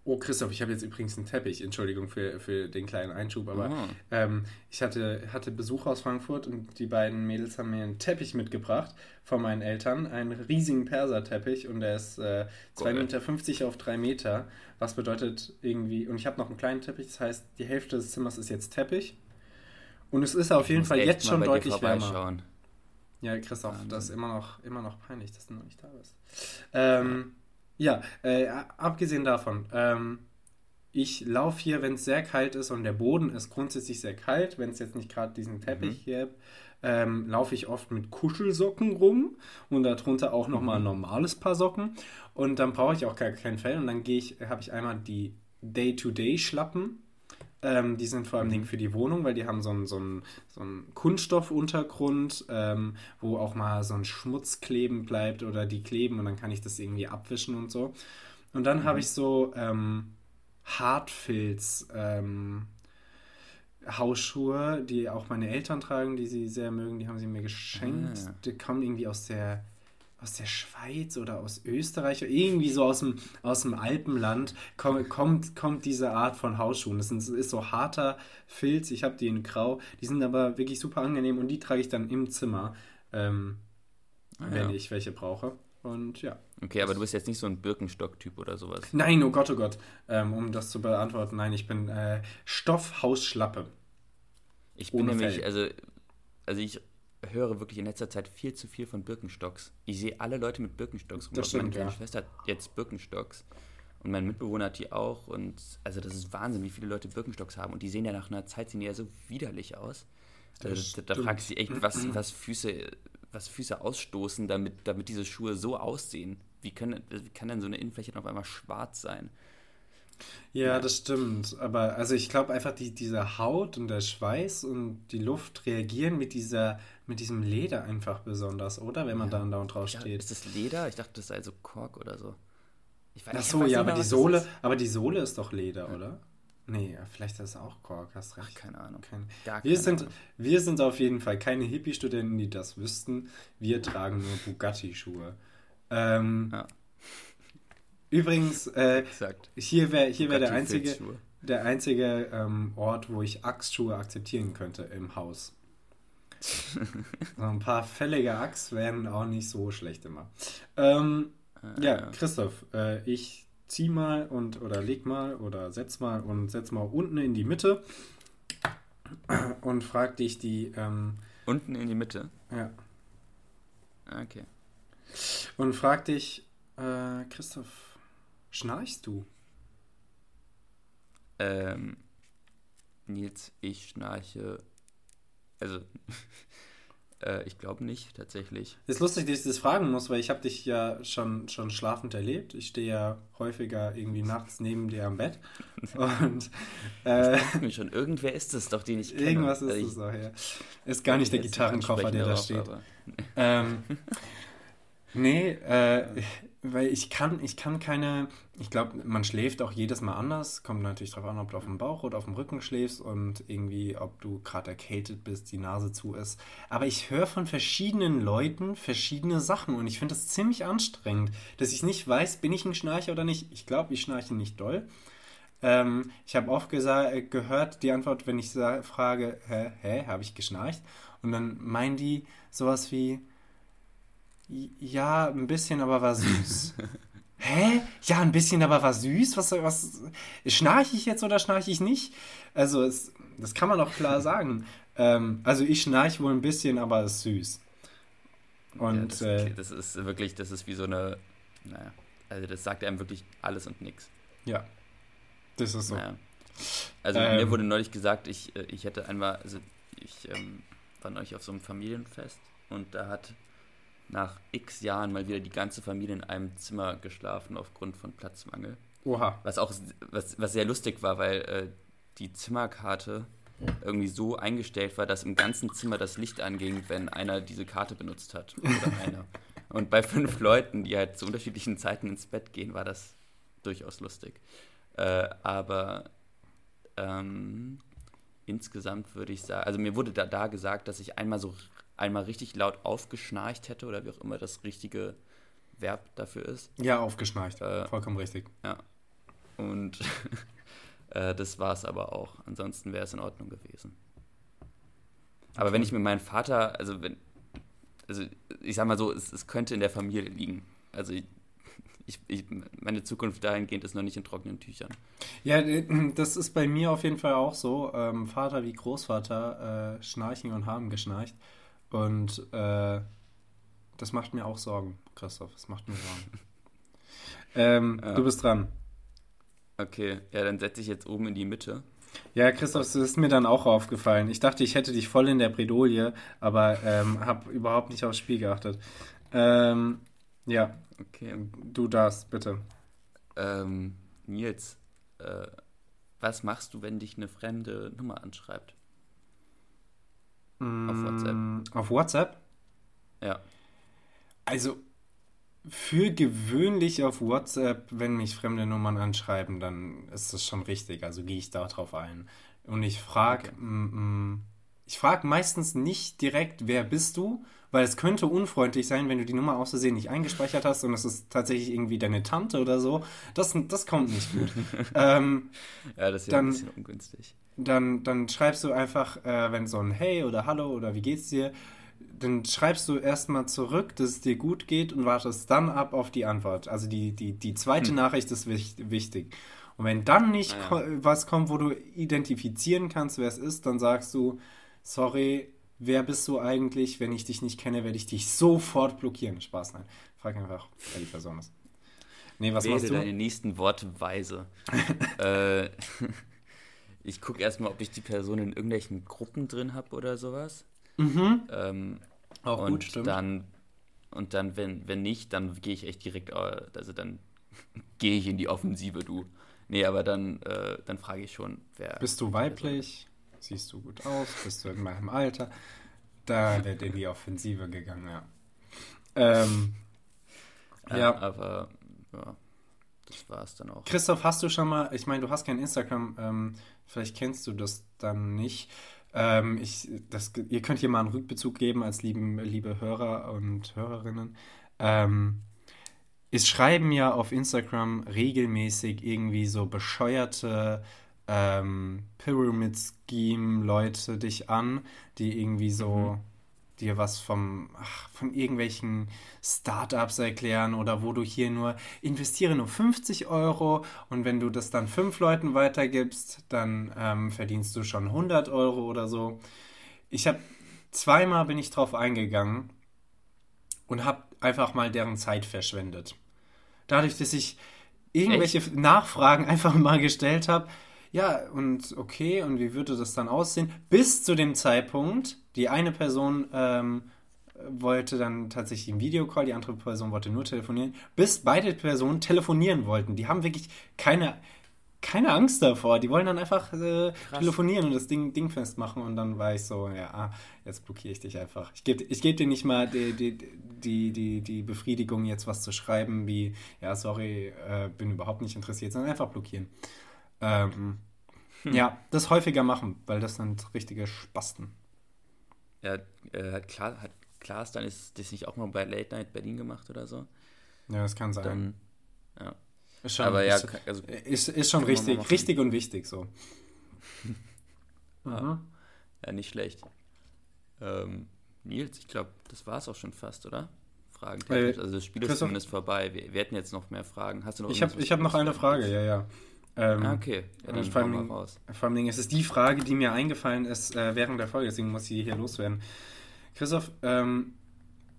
[SPEAKER 2] Oh, Christoph, ich habe jetzt übrigens einen Teppich. Entschuldigung für, für den kleinen Einschub, aber oh. ähm, ich hatte, hatte Besuch aus Frankfurt und die beiden Mädels haben mir einen Teppich mitgebracht von meinen Eltern. Einen riesigen Perserteppich und der ist äh, 2,50 Meter auf 3 Meter. Was bedeutet irgendwie, und ich habe noch einen kleinen Teppich, das heißt, die Hälfte des Zimmers ist jetzt Teppich. Und es ist auf jeden Fall jetzt schon deutlich wärmer. Ja, Christoph, Wahnsinn. das ist immer noch, immer noch peinlich, dass du noch nicht da bist. Ähm, ja, äh, abgesehen davon, ähm, ich laufe hier, wenn es sehr kalt ist und der Boden ist grundsätzlich sehr kalt, wenn es jetzt nicht gerade diesen Teppich mhm. hier ähm, laufe ich oft mit Kuschelsocken rum und darunter auch nochmal ein mhm. normales Paar Socken. Und dann brauche ich auch gar kein Fell. Und dann gehe ich, habe ich einmal die Day-to-Day-Schlappen. Ähm, die sind vor allem mhm. für die Wohnung, weil die haben so einen, so einen, so einen Kunststoffuntergrund, ähm, wo auch mal so ein Schmutz kleben bleibt oder die kleben und dann kann ich das irgendwie abwischen und so. Und dann mhm. habe ich so ähm, Hartfilz ähm, Hausschuhe, die auch meine Eltern tragen, die sie sehr mögen, die haben sie mir geschenkt. Ah. Die kommen irgendwie aus der aus der Schweiz oder aus Österreich, irgendwie so aus dem, aus dem Alpenland kommt, kommt, kommt diese Art von Hausschuhen. Das ist so harter Filz, ich habe die in grau, die sind aber wirklich super angenehm und die trage ich dann im Zimmer, ähm, ah, wenn ja. ich welche brauche. Und ja.
[SPEAKER 1] Okay, aber du bist jetzt nicht so ein Birkenstock-Typ oder sowas.
[SPEAKER 2] Nein, oh Gott, oh Gott. Ähm, um das zu beantworten, nein, ich bin äh, Stoffhausschlappe.
[SPEAKER 1] Ich bin nämlich, Fell. also, also ich höre wirklich in letzter Zeit viel zu viel von Birkenstocks. Ich sehe alle Leute mit Birkenstocks rum. Stimmt, Meine kleine ja. Schwester hat jetzt Birkenstocks. Und mein Mitbewohner hat die auch. Und also das ist Wahnsinn, wie viele Leute Birkenstocks haben. Und die sehen ja nach einer Zeit sehen ja so widerlich aus. Also, da, da fragt sich echt, was, *clears throat* was, Füße, was Füße ausstoßen, damit, damit diese Schuhe so aussehen. Wie, können, wie kann denn so eine Innenfläche auf einmal schwarz sein?
[SPEAKER 2] Ja, das stimmt. Aber also ich glaube einfach, die, diese Haut und der Schweiß und die Luft reagieren mit dieser, mit diesem Leder einfach besonders, oder? Wenn man ja. da andauernd drauf steht.
[SPEAKER 1] Ist das Leder? Ich dachte, das sei so Kork oder so.
[SPEAKER 2] Ich weiß, Ach so, ja, aber die Sohle, aber die Sohle ist doch Leder, ja. oder? Nee, vielleicht ist es auch Kork, hast recht.
[SPEAKER 1] Ach, keine Ahnung.
[SPEAKER 2] Keine. wir, keine sind, Ahnung. wir sind auf jeden Fall keine Hippie-Studenten, die das wüssten. Wir tragen nur Bugatti-Schuhe. Ähm, ja. Übrigens, äh, hier wäre hier wär der einzige, der einzige ähm, Ort, wo ich Achsschuhe akzeptieren könnte im Haus. *laughs* so ein paar fällige Achs wären auch nicht so schlecht immer. Ähm, äh, ja, Christoph, äh, ich zieh mal und oder leg mal oder setz mal und setz mal unten in die Mitte und frag dich die. Ähm,
[SPEAKER 1] unten in die Mitte?
[SPEAKER 2] Ja.
[SPEAKER 1] Okay.
[SPEAKER 2] Und frag dich, äh, Christoph, schnarchst du?
[SPEAKER 1] Ähm, Nils, ich schnarche. Also, *laughs* äh, ich glaube nicht, tatsächlich.
[SPEAKER 2] Ist lustig, dass ich das fragen muss, weil ich habe dich ja schon, schon schlafend erlebt. Ich stehe ja häufiger irgendwie nachts neben dir am Bett. *laughs* Und
[SPEAKER 1] äh, ich schon, irgendwer ist es doch, den ich
[SPEAKER 2] kenne. Irgendwas ist es doch, ja. Ist gar nicht der Gitarrenkoffer, der da steht. Ähm, *laughs* nee, äh, weil ich kann, ich kann keine, ich glaube, man schläft auch jedes Mal anders. Kommt natürlich darauf an, ob du auf dem Bauch oder auf dem Rücken schläfst und irgendwie, ob du gerade erkältet bist, die Nase zu ist. Aber ich höre von verschiedenen Leuten verschiedene Sachen und ich finde das ziemlich anstrengend, dass ich nicht weiß, bin ich ein Schnarcher oder nicht. Ich glaube, ich schnarche nicht doll. Ähm, ich habe oft gehört, die Antwort, wenn ich frage, hä, hä habe ich geschnarcht? Und dann meinen die sowas wie, ja, ein bisschen, aber war süß. *laughs* Hä? Ja, ein bisschen, aber war süß? Was, was schnarche ich jetzt oder schnarche ich nicht? Also, es, das kann man auch klar sagen. *laughs* Ähm, also, ich schnarche wohl ein bisschen, aber es ist süß.
[SPEAKER 1] Und ja, das, äh, das, ist wirklich, das ist wie so eine, naja, also das sagt einem wirklich alles und nichts.
[SPEAKER 2] Ja, das ist so. Naja.
[SPEAKER 1] Also ähm, mir wurde neulich gesagt, ich, äh, ich hätte einmal, also ich ähm, war neulich auf so einem Familienfest und da hat nach x Jahren mal wieder die ganze Familie in einem Zimmer geschlafen aufgrund von Platzmangel.
[SPEAKER 2] Oha.
[SPEAKER 1] Was auch was, was sehr lustig war, weil äh, die Zimmerkarte irgendwie so eingestellt war, dass im ganzen Zimmer das Licht anging, wenn einer diese Karte benutzt hat. Oder *laughs* einer. Und bei fünf Leuten, die halt zu unterschiedlichen Zeiten ins Bett gehen, war das durchaus lustig. Äh, aber ähm, insgesamt würde ich sagen, also mir wurde da, da gesagt, dass ich einmal so einmal richtig laut aufgeschnarcht hätte oder wie auch immer das richtige Verb dafür ist.
[SPEAKER 2] Ja, aufgeschnarcht. Äh, Vollkommen richtig.
[SPEAKER 1] Ja. Und *laughs* äh, das war es aber auch. Ansonsten wäre es in Ordnung gewesen. Aber okay. wenn ich mit meinem Vater, also wenn, also ich sag mal so, es, es könnte in der Familie liegen. Also ich, *laughs* ich, ich, meine Zukunft dahingehend ist noch nicht in trockenen Tüchern.
[SPEAKER 2] Ja, äh, *clears throat* das ist bei mir auf jeden Fall auch so. Ähm, Vater wie Großvater äh, schnarchen und haben geschnarcht. Und äh, das macht mir auch Sorgen, Christoph. Das macht mir Sorgen. *laughs* ähm, ja. Du bist dran.
[SPEAKER 1] Okay, ja, dann setze ich jetzt oben in die Mitte.
[SPEAKER 2] Ja, Christoph, das ist mir dann auch aufgefallen. Ich dachte, ich hätte dich voll in der Bredouille, aber ähm, habe überhaupt nicht aufs Spiel geachtet. Ähm, ja, okay. du darfst, bitte.
[SPEAKER 1] Ähm, Nils, äh, was machst du, wenn dich eine fremde Nummer anschreibt?
[SPEAKER 2] Auf WhatsApp. Mm, auf WhatsApp?
[SPEAKER 1] Ja.
[SPEAKER 2] Also, für gewöhnlich auf WhatsApp, wenn mich fremde Nummern anschreiben, dann ist das schon richtig. Also gehe ich darauf ein. Und ich frage, okay. Mm, mm, ich frage meistens nicht direkt, wer bist du, weil es könnte unfreundlich sein, wenn du die Nummer aus Versehen nicht eingespeichert hast und es ist tatsächlich irgendwie deine Tante oder so. Das, das kommt nicht gut. *laughs* ähm,
[SPEAKER 1] ja, das ist ja ein bisschen ungünstig
[SPEAKER 2] dann, dann schreibst du einfach, äh, wenn so ein Hey oder Hallo oder wie geht's dir, dann schreibst du erstmal zurück, dass es dir gut geht und wartest dann ab auf die Antwort. Also die, die, die zweite hm. Nachricht ist wichtig. Und wenn dann nicht ah, ja. was kommt, wo du identifizieren kannst, wer es ist, dann sagst du, sorry, wer bist du eigentlich? Wenn ich dich nicht kenne, werde ich dich sofort blockieren. Spaß, nein. Frag einfach, wer die Person ist.
[SPEAKER 1] Nee, was Wähle machst du? deine nächsten Worte weise. *laughs* äh, *laughs* ich gucke erstmal, ob ich die Person in irgendwelchen Gruppen drin habe oder sowas.
[SPEAKER 2] Mhm.
[SPEAKER 1] Ähm, Auch und gut, stimmt. Dann, und dann, wenn, wenn nicht, dann gehe ich echt direkt, äh, also dann *laughs* gehe ich in die Offensive, du. Nee, aber dann, äh, dann frage ich schon, wer.
[SPEAKER 2] Bist du weiblich? Siehst du gut aus? Bist du in meinem Alter? Da wird in die Offensive gegangen, ja. Ähm,
[SPEAKER 1] ja, ja. Aber, ja, das war es dann auch.
[SPEAKER 2] Christoph, hast du schon mal, ich meine, du hast kein Instagram, ähm, vielleicht kennst du das dann nicht. Ähm, ich, das, ihr könnt hier mal einen Rückbezug geben als lieben, liebe Hörer und Hörerinnen. Ähm, es schreiben ja auf Instagram regelmäßig irgendwie so bescheuerte ähm, Pyramid Scheme Leute dich an, die irgendwie so mhm dir was vom, ach, von irgendwelchen Startups erklären oder wo du hier nur investiere nur 50 Euro und wenn du das dann fünf Leuten weitergibst, dann ähm, verdienst du schon 100 Euro oder so. Ich habe zweimal bin ich drauf eingegangen und habe einfach mal deren Zeit verschwendet. Dadurch, dass ich irgendwelche Echt? Nachfragen *laughs* einfach mal gestellt habe, ja, und okay, und wie würde das dann aussehen? Bis zu dem Zeitpunkt, die eine Person ähm, wollte dann tatsächlich einen Videocall, die andere Person wollte nur telefonieren, bis beide Personen telefonieren wollten. Die haben wirklich keine, keine Angst davor. Die wollen dann einfach äh, telefonieren und das Ding, Ding festmachen. Und dann war ich so, ja, ah, jetzt blockiere ich dich einfach. Ich gebe ich geb dir nicht mal die, die, die, die, die Befriedigung, jetzt was zu schreiben, wie, ja, sorry, äh, bin überhaupt nicht interessiert, sondern einfach blockieren. Ähm, hm. Ja, das häufiger machen, weil das sind richtige Spasten.
[SPEAKER 1] Ja, äh, hat, klar, hat Klaas dann ist das nicht auch mal bei Late Night Berlin gemacht oder so?
[SPEAKER 2] Ja, das kann sein. Dann,
[SPEAKER 1] ja.
[SPEAKER 2] Ist schon, Aber ja, ist, also, ist, ist schon richtig, richtig und wichtig so.
[SPEAKER 1] ja. ja, nicht schlecht. Ähm, Nils, ich glaube, das war es auch schon fast, oder? Fragen. Äh, also das Spiel ist zumindest vorbei. Wir, wir, hätten jetzt noch mehr Fragen. Hast du noch
[SPEAKER 2] Ich habe hab noch eine Frage, ja, ja.
[SPEAKER 1] Ähm, ah, okay. Ja, dann
[SPEAKER 2] vor, allem, raus. vor allem es ist die Frage, die mir eingefallen ist äh, während der Folge, deswegen muss ich hier loswerden. Christoph, ähm,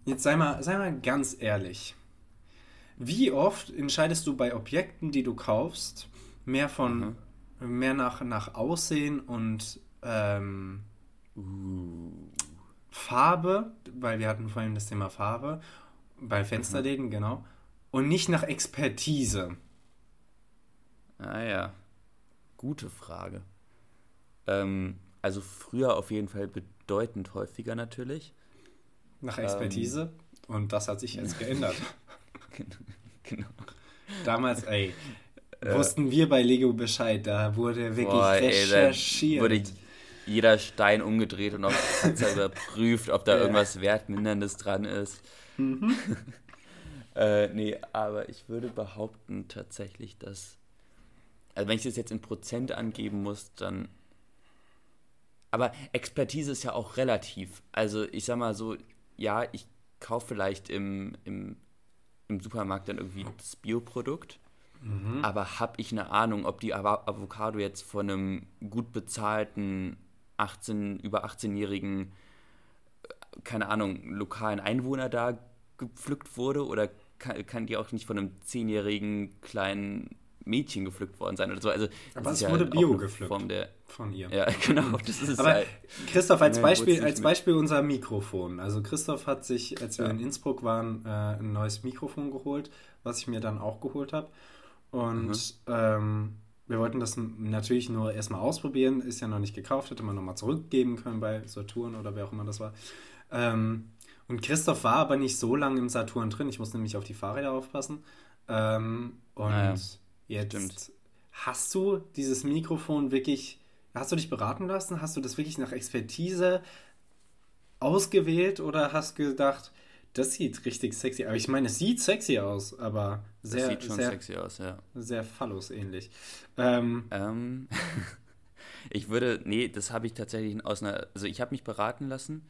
[SPEAKER 2] jetzt sei mal, sei mal ganz ehrlich. Wie oft entscheidest du bei Objekten, die du kaufst, mehr von mhm. mehr nach, nach Aussehen und ähm, uh. Farbe, weil wir hatten vorhin das Thema Farbe, bei Fensterläden, mhm. genau, und nicht nach Expertise?
[SPEAKER 1] Ah ja, gute Frage. Ähm, also früher auf jeden Fall bedeutend häufiger natürlich.
[SPEAKER 2] Nach Expertise. Ähm, und das hat sich jetzt geändert. *laughs* genau. Damals, ey, äh, wussten wir bei Lego Bescheid. Da wurde wirklich boah, recherchiert. Ey, wurde
[SPEAKER 1] jeder Stein umgedreht und Panzer *laughs* überprüft, ob da ja. irgendwas Wertminderndes dran ist. Mhm. *laughs* äh, nee, aber ich würde behaupten tatsächlich, dass. Also wenn ich das jetzt in Prozent angeben muss, dann aber Expertise ist ja auch relativ. Also ich sag mal so, ja, ich kaufe vielleicht im, im, im Supermarkt dann irgendwie das Bioprodukt, mhm. aber habe ich eine Ahnung, ob die Avocado jetzt von einem gut bezahlten 18, über 18-jährigen, äh, keine Ahnung, lokalen Einwohner da gepflückt wurde oder kann, kann die auch nicht von einem 10-jährigen kleinen Mädchen gepflückt worden sein oder so. Also,
[SPEAKER 2] Aber es wurde ja Bio gepflückt
[SPEAKER 1] Form der,
[SPEAKER 2] von ihr.
[SPEAKER 1] Ja, *laughs* genau. Das ist
[SPEAKER 2] Aber halt, Christoph, als Beispiel, als Beispiel unser Mikrofon. Also Christoph hat sich, als wir ja. in Innsbruck waren, äh, ein neues Mikrofon geholt, was ich mir dann auch geholt habe. Und mhm. ähm, wir wollten das natürlich nur erstmal ausprobieren, ist ja noch nicht gekauft, hätte man nochmal zurückgeben können bei Saturn oder wer auch immer das war. Ähm, und Christoph war aber nicht so lange im Saturn drin, ich musste nämlich auf die Fahrräder aufpassen. Ähm, und ah, ja. Jetzt Stimmt. hast du dieses Mikrofon wirklich, hast du dich beraten lassen? Hast du das wirklich nach Expertise ausgewählt oder hast gedacht, das sieht richtig sexy aus? Ich meine, es sieht sexy aus, aber sehr, das
[SPEAKER 1] sieht schon
[SPEAKER 2] sehr,
[SPEAKER 1] sexy aus, ja.
[SPEAKER 2] Sehr phallus-ähnlich. Ähm,
[SPEAKER 1] ähm, *laughs* ich würde, nee, das habe ich tatsächlich aus einer, also ich habe mich beraten lassen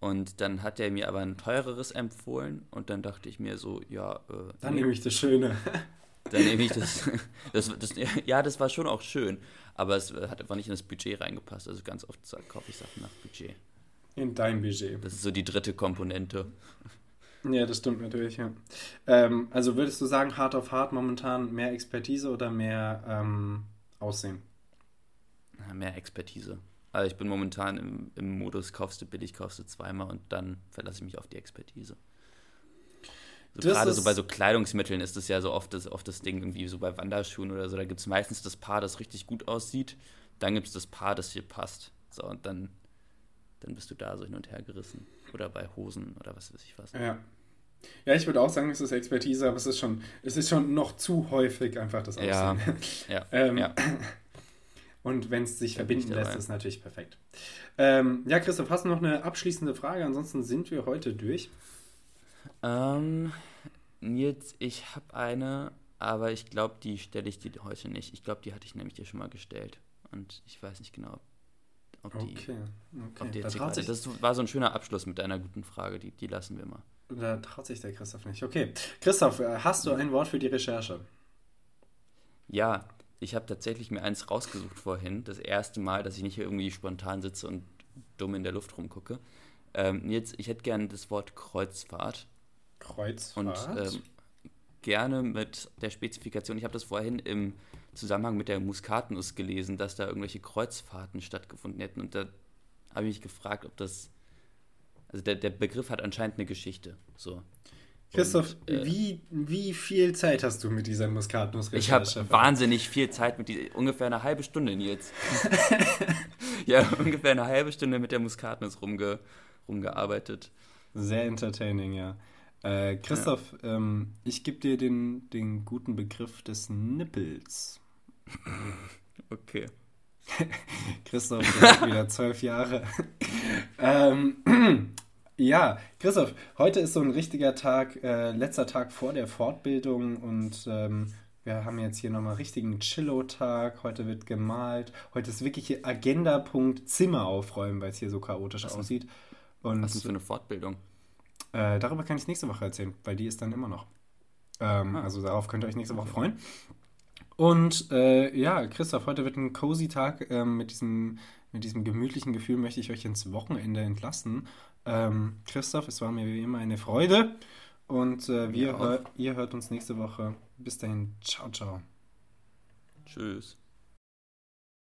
[SPEAKER 1] und dann hat er mir aber ein teureres empfohlen und dann dachte ich mir so, ja. Äh,
[SPEAKER 2] dann nee. nehme ich das Schöne. *laughs*
[SPEAKER 1] Dann nehme ich das, *laughs* das, das, Ja, das war schon auch schön, aber es hat einfach nicht in das Budget reingepasst. Also ganz oft kaufe ich Sachen nach Budget.
[SPEAKER 2] In dein Budget.
[SPEAKER 1] Das ist so die dritte Komponente.
[SPEAKER 2] Ja, das stimmt natürlich, ja. Ähm, also würdest du sagen, hart auf hart momentan mehr Expertise oder mehr ähm, Aussehen?
[SPEAKER 1] mehr Expertise. Also ich bin momentan im, im Modus, kaufst du billig, kaufst du zweimal und dann verlasse ich mich auf die Expertise. So gerade so bei so Kleidungsmitteln ist das ja so oft das, oft das Ding, irgendwie so bei Wanderschuhen oder so, da gibt es meistens das Paar, das richtig gut aussieht, dann gibt es das Paar, das hier passt. So, und dann, dann bist du da so hin und her gerissen. Oder bei Hosen oder was weiß ich was.
[SPEAKER 2] Ja. Ja, ich würde auch sagen, es ist Expertise, aber es ist schon, es ist schon noch zu häufig einfach das Aussehen.
[SPEAKER 1] Ja, ja, *laughs*
[SPEAKER 2] ähm,
[SPEAKER 1] ja. *clears throat*
[SPEAKER 2] Und wenn es sich da verbinden lässt, ist es natürlich perfekt. Ähm, ja, Christoph, hast du noch eine abschließende Frage? Ansonsten sind wir heute durch.
[SPEAKER 1] Ähm, Nils, ich habe eine, aber ich glaube, die stelle ich dir heute nicht. Ich glaube, die hatte ich nämlich dir schon mal gestellt. Und ich weiß nicht genau, ob die.
[SPEAKER 2] Okay, okay.
[SPEAKER 1] Ob die jetzt da das war so ein schöner Abschluss mit deiner guten Frage, die, die lassen wir mal.
[SPEAKER 2] Da traut sich der Christoph nicht. Okay. Christoph, äh, hast du ein Wort für die Recherche?
[SPEAKER 1] Ja, ich habe tatsächlich mir eins rausgesucht vorhin. Das erste Mal, dass ich nicht irgendwie spontan sitze und dumm in der Luft rumgucke. Ähm, jetzt, ich hätte gerne das Wort Kreuzfahrt
[SPEAKER 2] Kreuzfahrt?
[SPEAKER 1] Und ähm, gerne mit der Spezifikation, ich habe das vorhin im Zusammenhang mit der Muskatnuss gelesen, dass da irgendwelche Kreuzfahrten stattgefunden hätten. Und da habe ich mich gefragt, ob das. Also der, der Begriff hat anscheinend eine Geschichte. So.
[SPEAKER 2] Christoph, und, äh, wie, wie viel Zeit hast du mit dieser muskatnuss
[SPEAKER 1] Ich habe wahnsinnig viel Zeit mit dieser, ungefähr eine halbe Stunde jetzt. *laughs* ja, ungefähr eine halbe Stunde mit der Muskatnuss rumge, rumgearbeitet.
[SPEAKER 2] Sehr entertaining, ja. Äh, Christoph, ja. ähm, ich gebe dir den, den guten Begriff des Nippels. *laughs*
[SPEAKER 1] okay. *laughs*
[SPEAKER 2] Christoph, du bist wieder zwölf Jahre. *laughs* ähm, *clears throat* ja, Christoph, heute ist so ein richtiger Tag, äh, letzter Tag vor der Fortbildung und ähm, wir haben jetzt hier nochmal richtigen Chillo-Tag. Heute wird gemalt. Heute ist wirklich Agenda-Punkt Zimmer aufräumen, weil es hier so chaotisch was aussieht.
[SPEAKER 1] Und, was ist für eine Fortbildung?
[SPEAKER 2] Äh, darüber kann ich nächste Woche erzählen, weil die ist dann immer noch. Ähm, ah. Also darauf könnt ihr euch nächste Woche freuen. Und äh, ja, Christoph, heute wird ein cozy Tag. Ähm, mit, diesem, mit diesem gemütlichen Gefühl möchte ich euch ins Wochenende entlassen. Ähm, Christoph, es war mir wie immer eine Freude. Und äh, wir, hör, ihr hört uns nächste Woche. Bis dahin, ciao, ciao.
[SPEAKER 1] Tschüss.